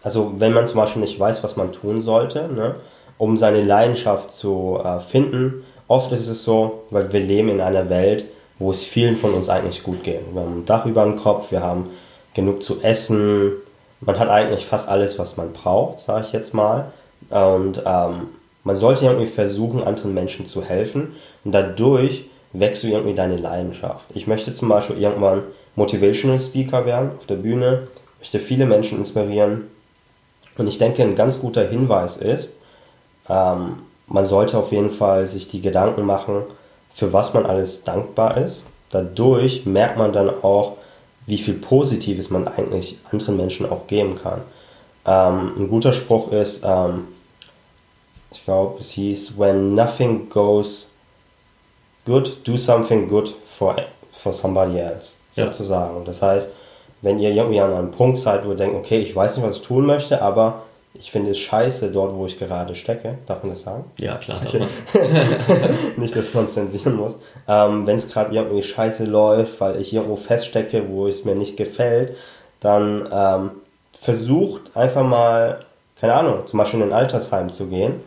also wenn man zum Beispiel nicht weiß, was man tun sollte, ne, um seine Leidenschaft zu äh, finden, oft ist es so, weil wir leben in einer Welt, wo es vielen von uns eigentlich gut geht. Wir haben ein Dach über dem Kopf, wir haben genug zu essen, man hat eigentlich fast alles, was man braucht, sage ich jetzt mal. Und ähm, man sollte irgendwie versuchen, anderen Menschen zu helfen und dadurch wächst du irgendwie deine Leidenschaft. Ich möchte zum Beispiel irgendwann Motivational Speaker werden auf der Bühne, möchte viele Menschen inspirieren und ich denke, ein ganz guter Hinweis ist, ähm, man sollte auf jeden Fall sich die Gedanken machen, für was man alles dankbar ist. Dadurch merkt man dann auch, wie viel Positives man eigentlich anderen Menschen auch geben kann. Ähm, ein guter Spruch ist, ähm, ich glaube, es hieß, when nothing goes good, do something good for, for somebody else, sozusagen. Ja. Das heißt, wenn ihr irgendwie an einem Punkt seid, wo ihr denkt, okay, ich weiß nicht, was ich tun möchte, aber ich finde es scheiße dort, wo ich gerade stecke. Darf man das sagen? Ja, klar. Okay. Nicht, dass man zensieren muss. Ähm, Wenn es gerade irgendwie scheiße läuft, weil ich irgendwo feststecke, wo es mir nicht gefällt, dann ähm, versucht einfach mal, keine Ahnung, zum Beispiel in ein Altersheim zu gehen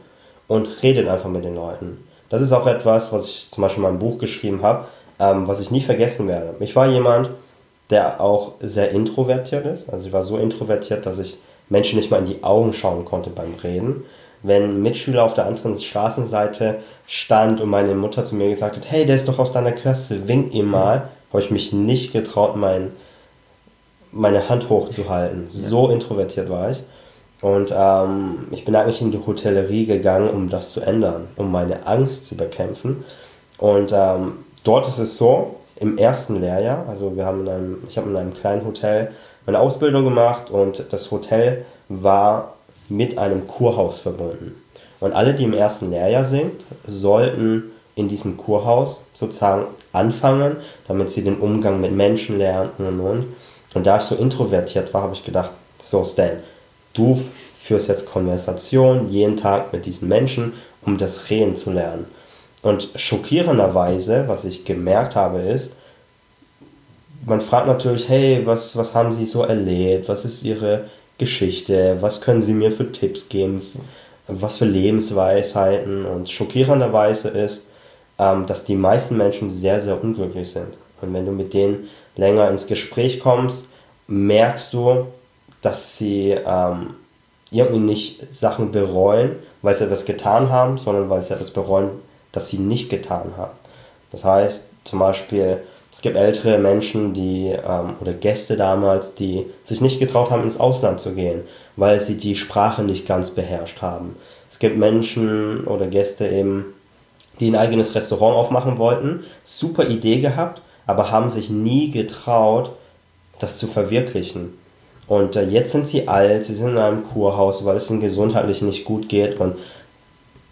und redet einfach mit den Leuten. Das ist auch etwas, was ich zum Beispiel in meinem Buch geschrieben habe, ähm, was ich nie vergessen werde. Ich war jemand, der auch sehr introvertiert ist. Also ich war so introvertiert, dass ich Menschen nicht mal in die Augen schauen konnte beim Reden. Wenn ein Mitschüler auf der anderen Straßenseite stand und meine Mutter zu mir gesagt hat, hey, der ist doch aus deiner Klasse, wink ihm mal, habe ich mich nicht getraut, mein, meine Hand hochzuhalten. So introvertiert war ich. Und ähm, ich bin eigentlich in die Hotellerie gegangen, um das zu ändern, um meine Angst zu bekämpfen. Und ähm, dort ist es so, im ersten Lehrjahr, also wir haben in einem, ich habe in einem kleinen Hotel meine Ausbildung gemacht und das Hotel war mit einem Kurhaus verbunden. Und alle, die im ersten Lehrjahr sind, sollten in diesem Kurhaus sozusagen anfangen, damit sie den Umgang mit Menschen lernen und und. Und da ich so introvertiert war, habe ich gedacht, so Stan, du führst jetzt Konversation jeden Tag mit diesen Menschen, um das Reden zu lernen. Und schockierenderweise, was ich gemerkt habe, ist, man fragt natürlich, hey, was, was haben Sie so erlebt? Was ist Ihre Geschichte? Was können Sie mir für Tipps geben? Was für Lebensweisheiten? Und schockierenderweise ist, ähm, dass die meisten Menschen sehr, sehr unglücklich sind. Und wenn du mit denen länger ins Gespräch kommst, merkst du, dass sie ähm, irgendwie nicht Sachen bereuen, weil sie etwas getan haben, sondern weil sie etwas bereuen, das sie nicht getan haben. Das heißt, zum Beispiel, es gibt ältere Menschen, die ähm, oder Gäste damals, die sich nicht getraut haben, ins Ausland zu gehen, weil sie die Sprache nicht ganz beherrscht haben. Es gibt Menschen oder Gäste eben, die ein eigenes Restaurant aufmachen wollten, super Idee gehabt, aber haben sich nie getraut, das zu verwirklichen. Und äh, jetzt sind sie alt, sie sind in einem Kurhaus, weil es ihnen gesundheitlich nicht gut geht. Und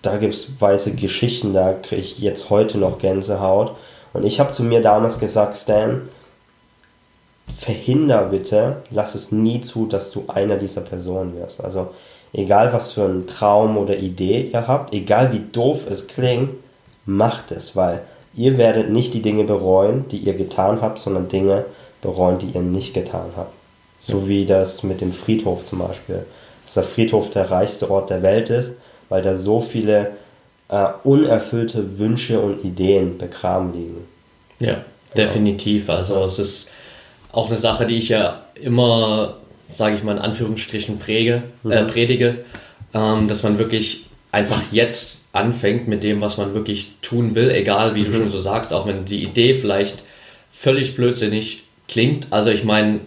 da gibt es weiße Geschichten, da kriege ich jetzt heute noch Gänsehaut. Und ich habe zu mir damals gesagt, Stan, verhinder bitte, lass es nie zu, dass du einer dieser Personen wirst. Also egal was für einen Traum oder Idee ihr habt, egal wie doof es klingt, macht es, weil ihr werdet nicht die Dinge bereuen, die ihr getan habt, sondern Dinge bereuen, die ihr nicht getan habt. So wie das mit dem Friedhof zum Beispiel. Dass der Friedhof der reichste Ort der Welt ist, weil da so viele äh, unerfüllte Wünsche und Ideen begraben liegen. Ja, definitiv. Also ja. es ist auch eine Sache, die ich ja immer, sage ich mal in Anführungsstrichen, präge, mhm. äh, predige, ähm, dass man wirklich einfach jetzt anfängt mit dem, was man wirklich tun will, egal wie mhm. du schon so sagst, auch wenn die Idee vielleicht völlig blödsinnig klingt. Also ich meine,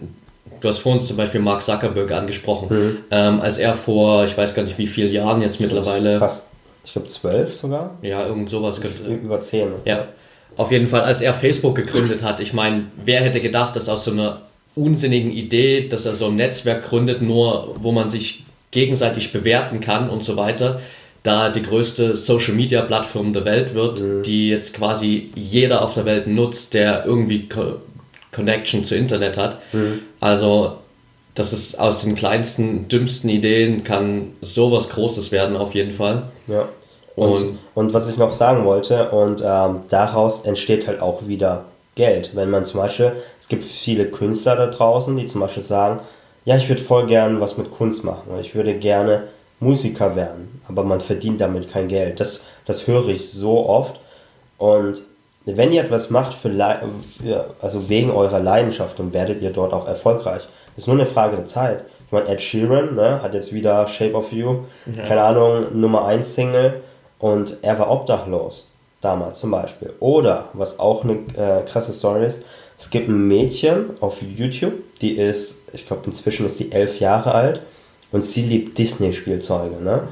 du hast vorhin zum Beispiel Mark Zuckerberg angesprochen, mhm. ähm, als er vor, ich weiß gar nicht wie vielen Jahren jetzt mittlerweile. Fast, ich glaube zwölf sogar. Ja, irgend sowas. Über zehn. Ja, auf jeden Fall, als er Facebook gegründet hat. Ich meine, wer hätte gedacht, dass aus so einer unsinnigen Idee, dass er so ein Netzwerk gründet, nur wo man sich gegenseitig bewerten kann und so weiter, da die größte Social Media Plattform der Welt wird, mhm. die jetzt quasi jeder auf der Welt nutzt, der irgendwie Connection zu Internet hat. Mhm. Also das ist aus den kleinsten, dümmsten Ideen kann sowas Großes werden auf jeden Fall. Ja. Und, und, und was ich noch sagen wollte, und ähm, daraus entsteht halt auch wieder Geld. Wenn man zum Beispiel, es gibt viele Künstler da draußen, die zum Beispiel sagen, ja, ich würde voll gern was mit Kunst machen. Ich würde gerne Musiker werden, aber man verdient damit kein Geld. Das, das höre ich so oft. Und wenn ihr etwas macht, für, also wegen eurer Leidenschaft, dann werdet ihr dort auch erfolgreich. Ist nur eine Frage der Zeit. Ich meine, Ed Sheeran ne, hat jetzt wieder Shape of You, ja. keine Ahnung, Nummer 1 Single und er war obdachlos damals zum Beispiel. Oder, was auch eine äh, krasse Story ist, es gibt ein Mädchen auf YouTube, die ist, ich glaube inzwischen ist sie elf Jahre alt und sie liebt Disney-Spielzeuge. Ne?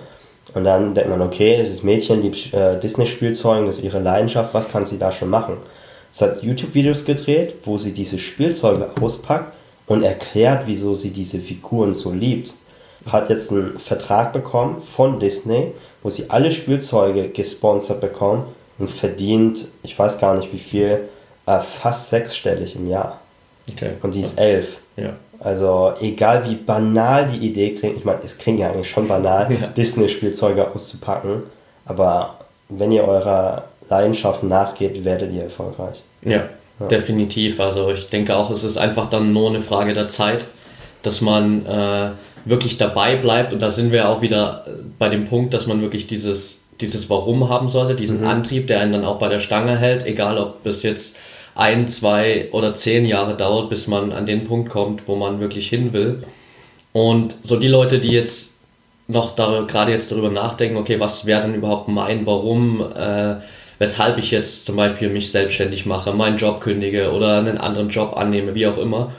Und dann denkt man, okay, dieses Mädchen liebt äh, Disney-Spielzeuge, das ist ihre Leidenschaft, was kann sie da schon machen? Es hat YouTube-Videos gedreht, wo sie diese Spielzeuge auspackt und erklärt, wieso sie diese Figuren so liebt. Hat jetzt einen Vertrag bekommen von Disney, wo sie alle Spielzeuge gesponsert bekommen und verdient, ich weiß gar nicht wie viel, äh, fast sechsstellig im Jahr. Okay. Und die ist elf. Ja. Also egal wie banal die Idee klingt, ich meine, es klingt ja eigentlich schon banal, ja. Disney-Spielzeuge auszupacken, aber wenn ihr eurer Leidenschaft nachgeht, werdet ihr erfolgreich. Ja, ja, definitiv. Also ich denke auch, es ist einfach dann nur eine Frage der Zeit, dass man äh, wirklich dabei bleibt und da sind wir auch wieder bei dem Punkt, dass man wirklich dieses, dieses Warum haben sollte, diesen mhm. Antrieb, der einen dann auch bei der Stange hält, egal ob es jetzt ein, zwei oder zehn Jahre dauert, bis man an den Punkt kommt, wo man wirklich hin will. Und so die Leute, die jetzt noch da, gerade jetzt darüber nachdenken, okay, was wäre denn überhaupt mein Warum, äh, weshalb ich jetzt zum Beispiel mich selbstständig mache, meinen Job kündige oder einen anderen Job annehme, wie auch immer.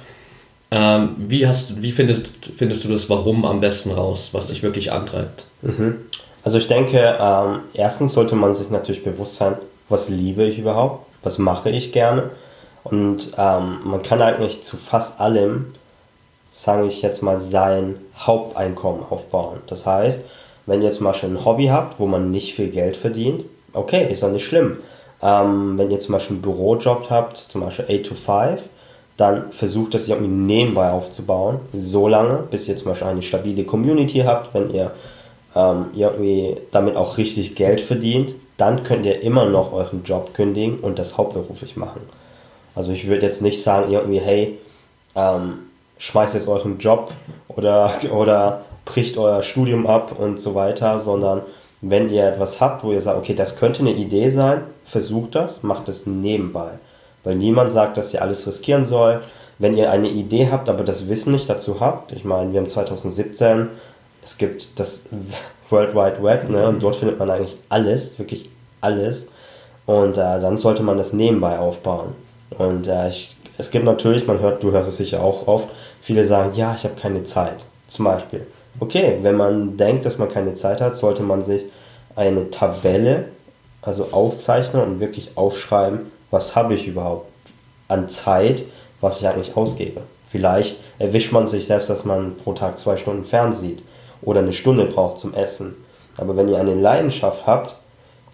Ähm, wie hast, wie findest, findest du das Warum am besten raus, was dich wirklich antreibt? Mhm. Also ich denke, ähm, erstens sollte man sich natürlich bewusst sein, was liebe ich überhaupt, was mache ich gerne. Und ähm, man kann eigentlich zu fast allem, sage ich jetzt mal, sein Haupteinkommen aufbauen. Das heißt, wenn ihr jetzt mal schon ein Hobby habt, wo man nicht viel Geld verdient, okay, ist doch nicht schlimm. Ähm, wenn ihr zum Beispiel einen Bürojob habt, zum Beispiel 8 to 5, dann versucht das irgendwie nebenbei aufzubauen, so lange, bis ihr zum Beispiel eine stabile Community habt, wenn ihr ähm, irgendwie damit auch richtig Geld verdient, dann könnt ihr immer noch euren Job kündigen und das hauptberuflich machen. Also ich würde jetzt nicht sagen, irgendwie, hey, ähm, schmeißt jetzt euren Job oder, oder bricht euer Studium ab und so weiter, sondern wenn ihr etwas habt, wo ihr sagt, okay, das könnte eine Idee sein, versucht das, macht es nebenbei. Weil niemand sagt, dass ihr alles riskieren soll. Wenn ihr eine Idee habt, aber das Wissen nicht dazu habt, ich meine, wir haben 2017, es gibt das World Wide Web, ne, und dort findet man eigentlich alles, wirklich alles. Und äh, dann sollte man das nebenbei aufbauen. Und äh, ich, es gibt natürlich, man hört, du hörst es sicher auch oft, viele sagen, ja, ich habe keine Zeit, zum Beispiel. Okay, wenn man denkt, dass man keine Zeit hat, sollte man sich eine Tabelle, also aufzeichnen und wirklich aufschreiben, was habe ich überhaupt an Zeit, was ich eigentlich ausgebe. Vielleicht erwischt man sich selbst, dass man pro Tag zwei Stunden fernsieht oder eine Stunde braucht zum Essen. Aber wenn ihr eine Leidenschaft habt,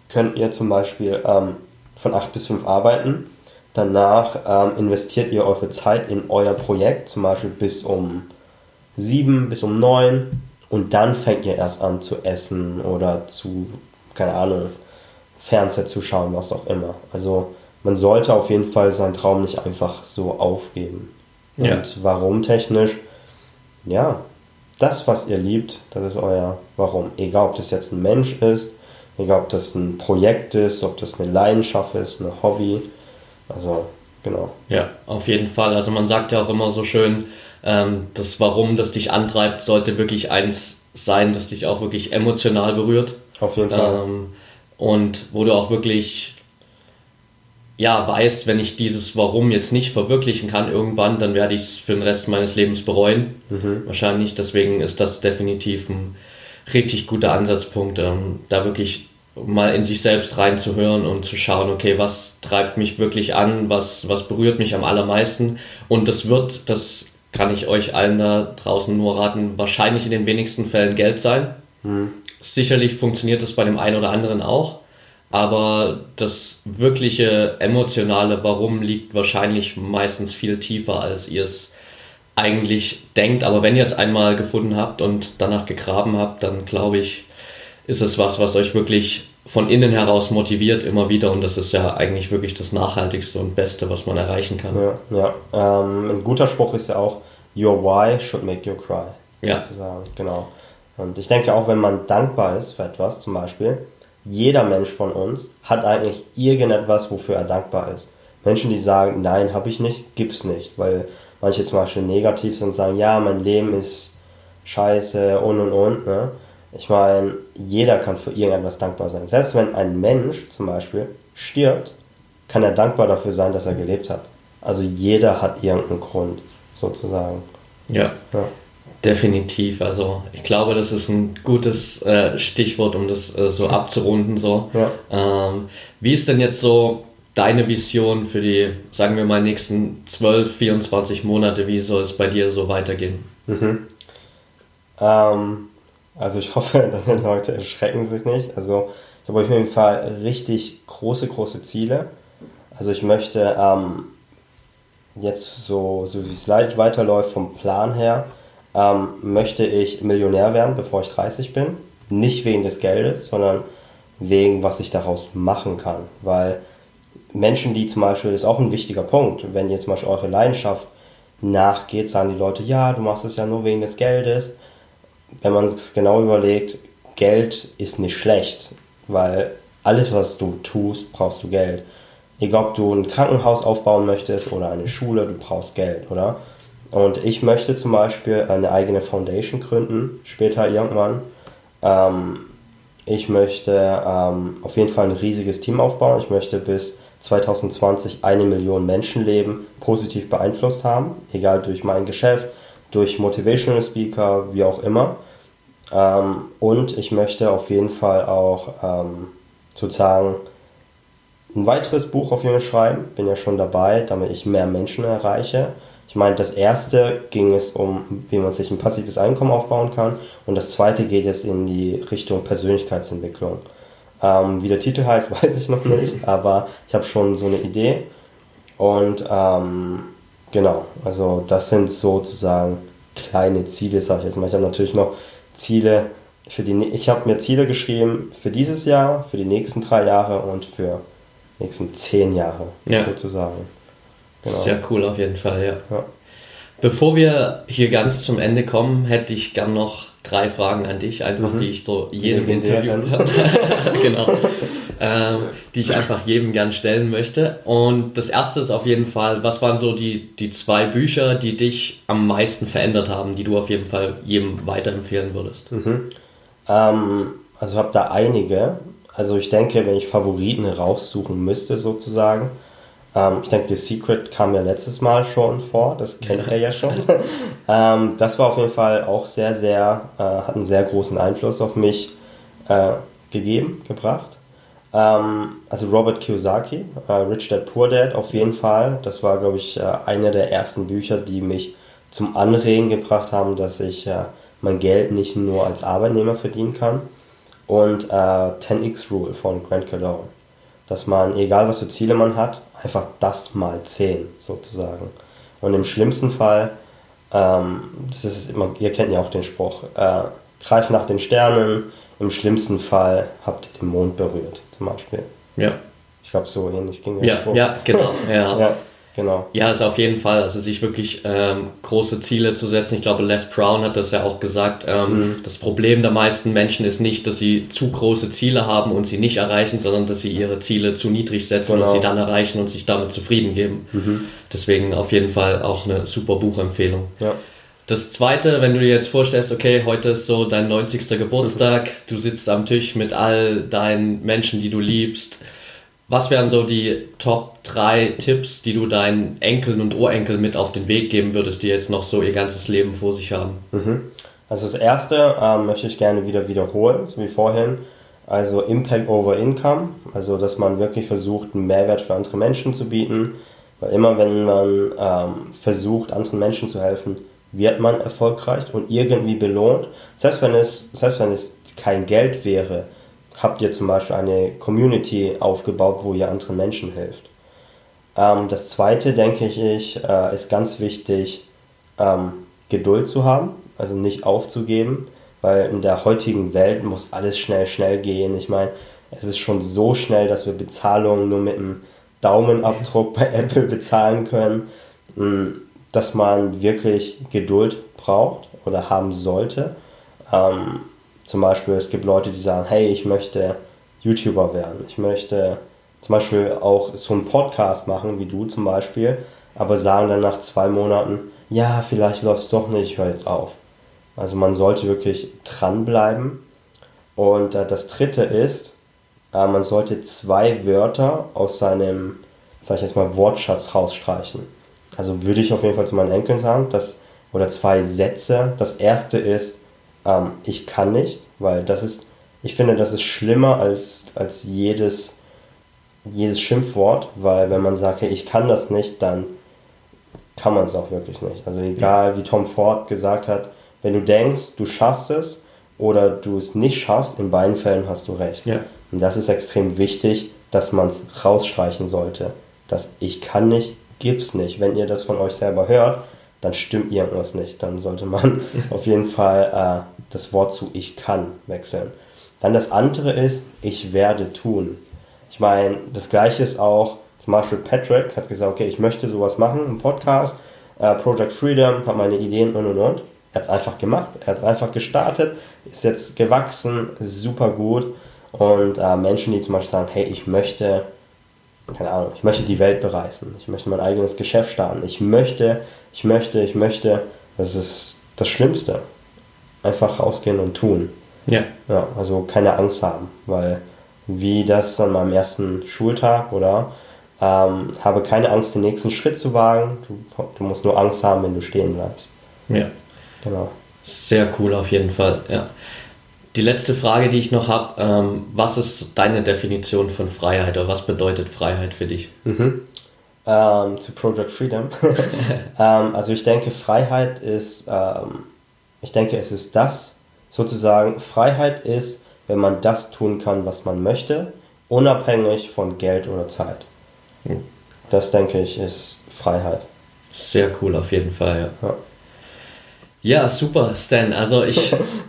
könnt ihr zum Beispiel ähm, von 8 bis 5 arbeiten. Danach ähm, investiert ihr eure Zeit in euer Projekt, zum Beispiel bis um 7, bis um 9. Und dann fängt ihr erst an zu essen oder zu, keine Ahnung, Fernseher zu schauen, was auch immer. Also man sollte auf jeden Fall seinen Traum nicht einfach so aufgeben. Ja. Und warum technisch? Ja, das, was ihr liebt, das ist euer Warum. Egal, ob das jetzt ein Mensch ist, egal, ob das ein Projekt ist, ob das eine Leidenschaft ist, ein Hobby. Also, genau. Ja, auf jeden Fall. Also, man sagt ja auch immer so schön, ähm, das Warum, das dich antreibt, sollte wirklich eins sein, das dich auch wirklich emotional berührt. Auf jeden Fall. Ähm, und wo du auch wirklich ja, weiß, wenn ich dieses Warum jetzt nicht verwirklichen kann irgendwann, dann werde ich es für den Rest meines Lebens bereuen. Mhm. Wahrscheinlich. Deswegen ist das definitiv ein richtig guter Ansatzpunkt, ähm, da wirklich mal in sich selbst reinzuhören und zu schauen, okay, was treibt mich wirklich an, was, was berührt mich am allermeisten. Und das wird, das kann ich euch allen da draußen nur raten, wahrscheinlich in den wenigsten Fällen Geld sein. Mhm. Sicherlich funktioniert das bei dem einen oder anderen auch aber das wirkliche emotionale Warum liegt wahrscheinlich meistens viel tiefer, als ihr es eigentlich denkt. Aber wenn ihr es einmal gefunden habt und danach gegraben habt, dann glaube ich, ist es was, was euch wirklich von innen heraus motiviert immer wieder und das ist ja eigentlich wirklich das Nachhaltigste und Beste, was man erreichen kann. Ja, ja. Ähm, ein guter Spruch ist ja auch, Your why should make you cry. Ja. Sozusagen. Genau. Und ich denke auch, wenn man dankbar ist für etwas, zum Beispiel, jeder Mensch von uns hat eigentlich irgendetwas, wofür er dankbar ist. Menschen, die sagen, nein, habe ich nicht, gibt's nicht, weil manche zum Beispiel negativ sind und sagen, ja, mein Leben ist scheiße und und und. Ne? Ich meine, jeder kann für irgendetwas dankbar sein. Selbst wenn ein Mensch zum Beispiel stirbt, kann er dankbar dafür sein, dass er gelebt hat. Also jeder hat irgendeinen Grund, sozusagen. Ja. ja. Definitiv. Also ich glaube, das ist ein gutes äh, Stichwort, um das äh, so abzurunden. So. Ja. Ähm, wie ist denn jetzt so deine Vision für die, sagen wir mal, nächsten 12, 24 Monate? Wie soll es bei dir so weitergehen? Mhm. Ähm, also ich hoffe, deine Leute erschrecken sich nicht. Also ich habe auf jeden Fall richtig große, große Ziele. Also ich möchte ähm, jetzt so, so wie es weiterläuft vom Plan her, ähm, möchte ich Millionär werden, bevor ich 30 bin. Nicht wegen des Geldes, sondern wegen, was ich daraus machen kann. Weil Menschen, die zum Beispiel, das ist auch ein wichtiger Punkt, wenn ihr zum Beispiel eure Leidenschaft nachgeht, sagen die Leute, ja, du machst es ja nur wegen des Geldes. Wenn man es genau überlegt, Geld ist nicht schlecht, weil alles, was du tust, brauchst du Geld. Egal, ob du ein Krankenhaus aufbauen möchtest oder eine Schule, du brauchst Geld, oder? Und ich möchte zum Beispiel eine eigene Foundation gründen, später irgendwann. Ähm, ich möchte ähm, auf jeden Fall ein riesiges Team aufbauen. Ich möchte bis 2020 eine Million Menschenleben positiv beeinflusst haben, egal durch mein Geschäft, durch Motivational Speaker, wie auch immer. Ähm, und ich möchte auf jeden Fall auch ähm, sozusagen ein weiteres Buch auf jeden Fall schreiben. Bin ja schon dabei, damit ich mehr Menschen erreiche. Ich meine, das erste ging es um, wie man sich ein passives Einkommen aufbauen kann. Und das zweite geht jetzt in die Richtung Persönlichkeitsentwicklung. Ähm, wie der Titel heißt, weiß ich noch nicht, aber ich habe schon so eine Idee. Und ähm, genau, also das sind sozusagen kleine Ziele, sage ich jetzt mal. Ich habe natürlich noch Ziele für die. Ich habe mir Ziele geschrieben für dieses Jahr, für die nächsten drei Jahre und für die nächsten zehn Jahre ja. sozusagen. Genau. Sehr cool auf jeden Fall, ja. ja. Bevor wir hier ganz zum Ende kommen, hätte ich gern noch drei Fragen an dich, einfach mhm. die ich so jedem Interview genau, ähm, die ich einfach jedem gern stellen möchte. Und das erste ist auf jeden Fall, was waren so die, die zwei Bücher, die dich am meisten verändert haben, die du auf jeden Fall jedem weiterempfehlen würdest? Mhm. Ähm, also ich habe da einige. Also ich denke, wenn ich Favoriten raussuchen müsste sozusagen, ähm, ich denke, The Secret kam ja letztes Mal schon vor, das kennt er ja schon. ähm, das war auf jeden Fall auch sehr, sehr, äh, hat einen sehr großen Einfluss auf mich äh, gegeben, gebracht. Ähm, also Robert Kiyosaki, äh, Rich Dad Poor Dad, auf jeden Fall. Das war, glaube ich, äh, einer der ersten Bücher, die mich zum Anregen gebracht haben, dass ich äh, mein Geld nicht nur als Arbeitnehmer verdienen kann. Und 10x äh, Rule von Grant Cardone dass man, egal was für Ziele man hat, einfach das mal 10 sozusagen. Und im schlimmsten Fall, ähm, das ist immer, ihr kennt ja auch den Spruch, äh, greift nach den Sternen, im schlimmsten Fall habt ihr den Mond berührt, zum Beispiel. Ja. Ich glaube, so ähnlich ging der ja, Spruch. Ja, genau. Ja. ja. Genau. Ja, ist auf jeden Fall. Also sich wirklich ähm, große Ziele zu setzen. Ich glaube, Les Brown hat das ja auch gesagt. Ähm, mhm. Das Problem der meisten Menschen ist nicht, dass sie zu große Ziele haben und sie nicht erreichen, sondern dass sie ihre Ziele zu niedrig setzen genau. und sie dann erreichen und sich damit zufrieden geben. Mhm. Deswegen auf jeden Fall auch eine super Buchempfehlung. Ja. Das zweite, wenn du dir jetzt vorstellst, okay, heute ist so dein 90. Geburtstag, mhm. du sitzt am Tisch mit all deinen Menschen, die du liebst was wären so die Top 3 Tipps, die du deinen Enkeln und Urenkeln mit auf den Weg geben würdest, die jetzt noch so ihr ganzes Leben vor sich haben? Mhm. Also das erste ähm, möchte ich gerne wieder wiederholen, so wie vorhin. Also Impact over Income, also dass man wirklich versucht, einen Mehrwert für andere Menschen zu bieten. Weil immer wenn man ähm, versucht, anderen Menschen zu helfen, wird man erfolgreich und irgendwie belohnt. Selbst wenn es, selbst wenn es kein Geld wäre, habt ihr zum Beispiel eine Community aufgebaut, wo ihr anderen Menschen hilft. Ähm, das zweite, denke ich, äh, ist ganz wichtig, ähm, Geduld zu haben, also nicht aufzugeben, weil in der heutigen Welt muss alles schnell, schnell gehen. Ich meine, es ist schon so schnell, dass wir Bezahlungen nur mit einem Daumenabdruck bei Apple bezahlen können, hm, dass man wirklich Geduld braucht oder haben sollte. Ähm, zum Beispiel, es gibt Leute, die sagen, hey, ich möchte YouTuber werden. Ich möchte zum Beispiel auch so einen Podcast machen, wie du zum Beispiel, aber sagen dann nach zwei Monaten, ja, vielleicht läuft es doch nicht, ich höre jetzt auf. Also man sollte wirklich dranbleiben. Und äh, das dritte ist, äh, man sollte zwei Wörter aus seinem, sag ich jetzt mal, Wortschatz rausstreichen. Also würde ich auf jeden Fall zu meinen Enkeln sagen, dass, oder zwei Sätze. Das erste ist, ähm, ich kann nicht, weil das ist, ich finde, das ist schlimmer als, als jedes, jedes Schimpfwort, weil wenn man sagt, hey, ich kann das nicht, dann kann man es auch wirklich nicht. Also egal, wie Tom Ford gesagt hat, wenn du denkst, du schaffst es oder du es nicht schaffst, in beiden Fällen hast du recht. Ja. Und das ist extrem wichtig, dass man es rausstreichen sollte. Das Ich kann nicht, gibt's nicht. Wenn ihr das von euch selber hört, dann stimmt irgendwas nicht. Dann sollte man auf jeden Fall äh, das Wort zu ich kann wechseln. Dann das andere ist, ich werde tun. Ich meine, das gleiche ist auch, Beispiel Patrick hat gesagt, okay, ich möchte sowas machen, einen Podcast, äh, Project Freedom, hat meine Ideen und und und. Er hat es einfach gemacht, er hat es einfach gestartet, ist jetzt gewachsen, super gut. Und äh, Menschen, die zum Beispiel sagen, hey, ich möchte, keine Ahnung, ich möchte die Welt bereisen, ich möchte mein eigenes Geschäft starten, ich möchte, ich möchte, ich möchte, das ist das Schlimmste einfach rausgehen und tun. Ja. Ja, also keine Angst haben, weil wie das an meinem ersten Schultag oder Ähm, habe keine Angst, den nächsten Schritt zu wagen. Du, du musst nur Angst haben, wenn du stehen bleibst. Ja. Genau. Sehr cool auf jeden Fall, ja. Die letzte Frage, die ich noch habe, ähm, was ist deine Definition von Freiheit oder was bedeutet Freiheit für dich? Mhm. Ähm, zu Project Freedom. ähm, also ich denke, Freiheit ist, ähm, ich denke, es ist das, sozusagen, Freiheit ist, wenn man das tun kann, was man möchte, unabhängig von Geld oder Zeit. Mhm. Das denke ich ist Freiheit. Sehr cool auf jeden Fall, Ja. ja. Ja, super, Stan. Also ich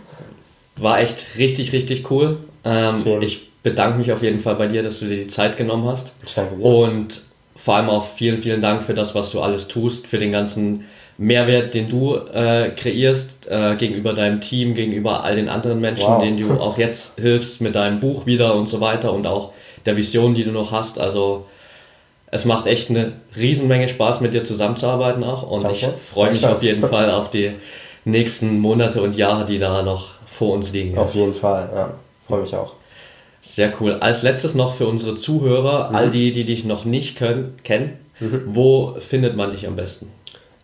war echt richtig, richtig cool. Ähm, ich bedanke mich auf jeden Fall bei dir, dass du dir die Zeit genommen hast. Ich danke dir. Und vor allem auch vielen, vielen Dank für das, was du alles tust, für den ganzen Mehrwert, den du äh, kreierst äh, gegenüber deinem Team, gegenüber all den anderen Menschen, Wow. denen du auch jetzt hilfst mit deinem Buch wieder und so weiter und auch der Vision, die du noch hast. Also es macht echt eine Riesenmenge Spaß, mit dir zusammenzuarbeiten auch und Danke. ich freue mich auf jeden Fall auf die nächsten Monate und Jahre, die da noch vor uns liegen. Auf jeden Fall, ja. Freue mich auch. Sehr cool. Als letztes noch für unsere Zuhörer, all die, die dich noch nicht können, kennen, wo findet man dich am besten?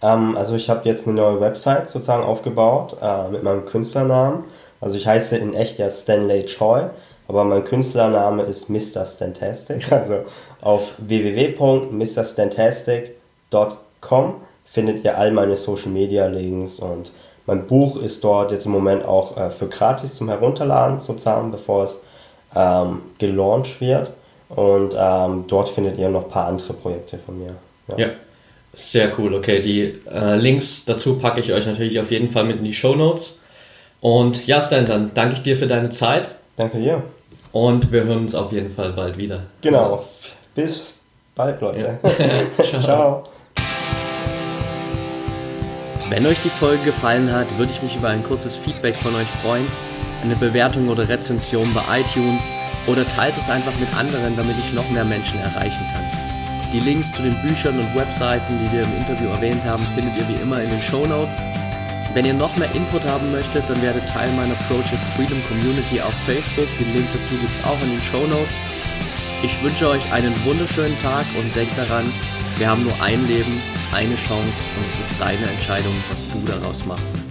Ähm, also ich habe jetzt eine neue Website sozusagen aufgebaut äh, mit meinem Künstlernamen. Also ich heiße in echt ja Stanley Choi, aber mein Künstlername ist Mr. Stantastic. Also auf www.mrstantastic.com findet ihr all meine Social Media Links und mein Buch ist dort jetzt im Moment auch äh, für gratis zum Herunterladen sozusagen, bevor es ähm, gelauncht wird. Und ähm, dort findet ihr noch ein paar andere Projekte von mir. Ja, sehr cool. Okay, die äh, Links dazu packe ich euch natürlich auf jeden Fall mit in die Show Notes. Und ja, Stan, dann danke ich dir für deine Zeit Danke dir. und wir hören uns auf jeden Fall bald wieder. Genau. Bis bald, Leute. Ciao. Wenn euch die Folge gefallen hat, würde ich mich über ein kurzes Feedback von euch freuen, eine Bewertung oder Rezension bei iTunes oder teilt es einfach mit anderen, damit ich noch mehr Menschen erreichen kann. Die Links zu den Büchern und Webseiten, die wir im Interview erwähnt haben, findet ihr wie immer in den Show Notes. Wenn ihr noch mehr Input haben möchtet, dann werdet Teil meiner Project Freedom Community auf Facebook. Den Link dazu gibt es auch in den Show Notes. Ich wünsche euch einen wunderschönen Tag und denkt daran, wir haben nur ein Leben, eine Chance und es ist deine Entscheidung, was du daraus machst.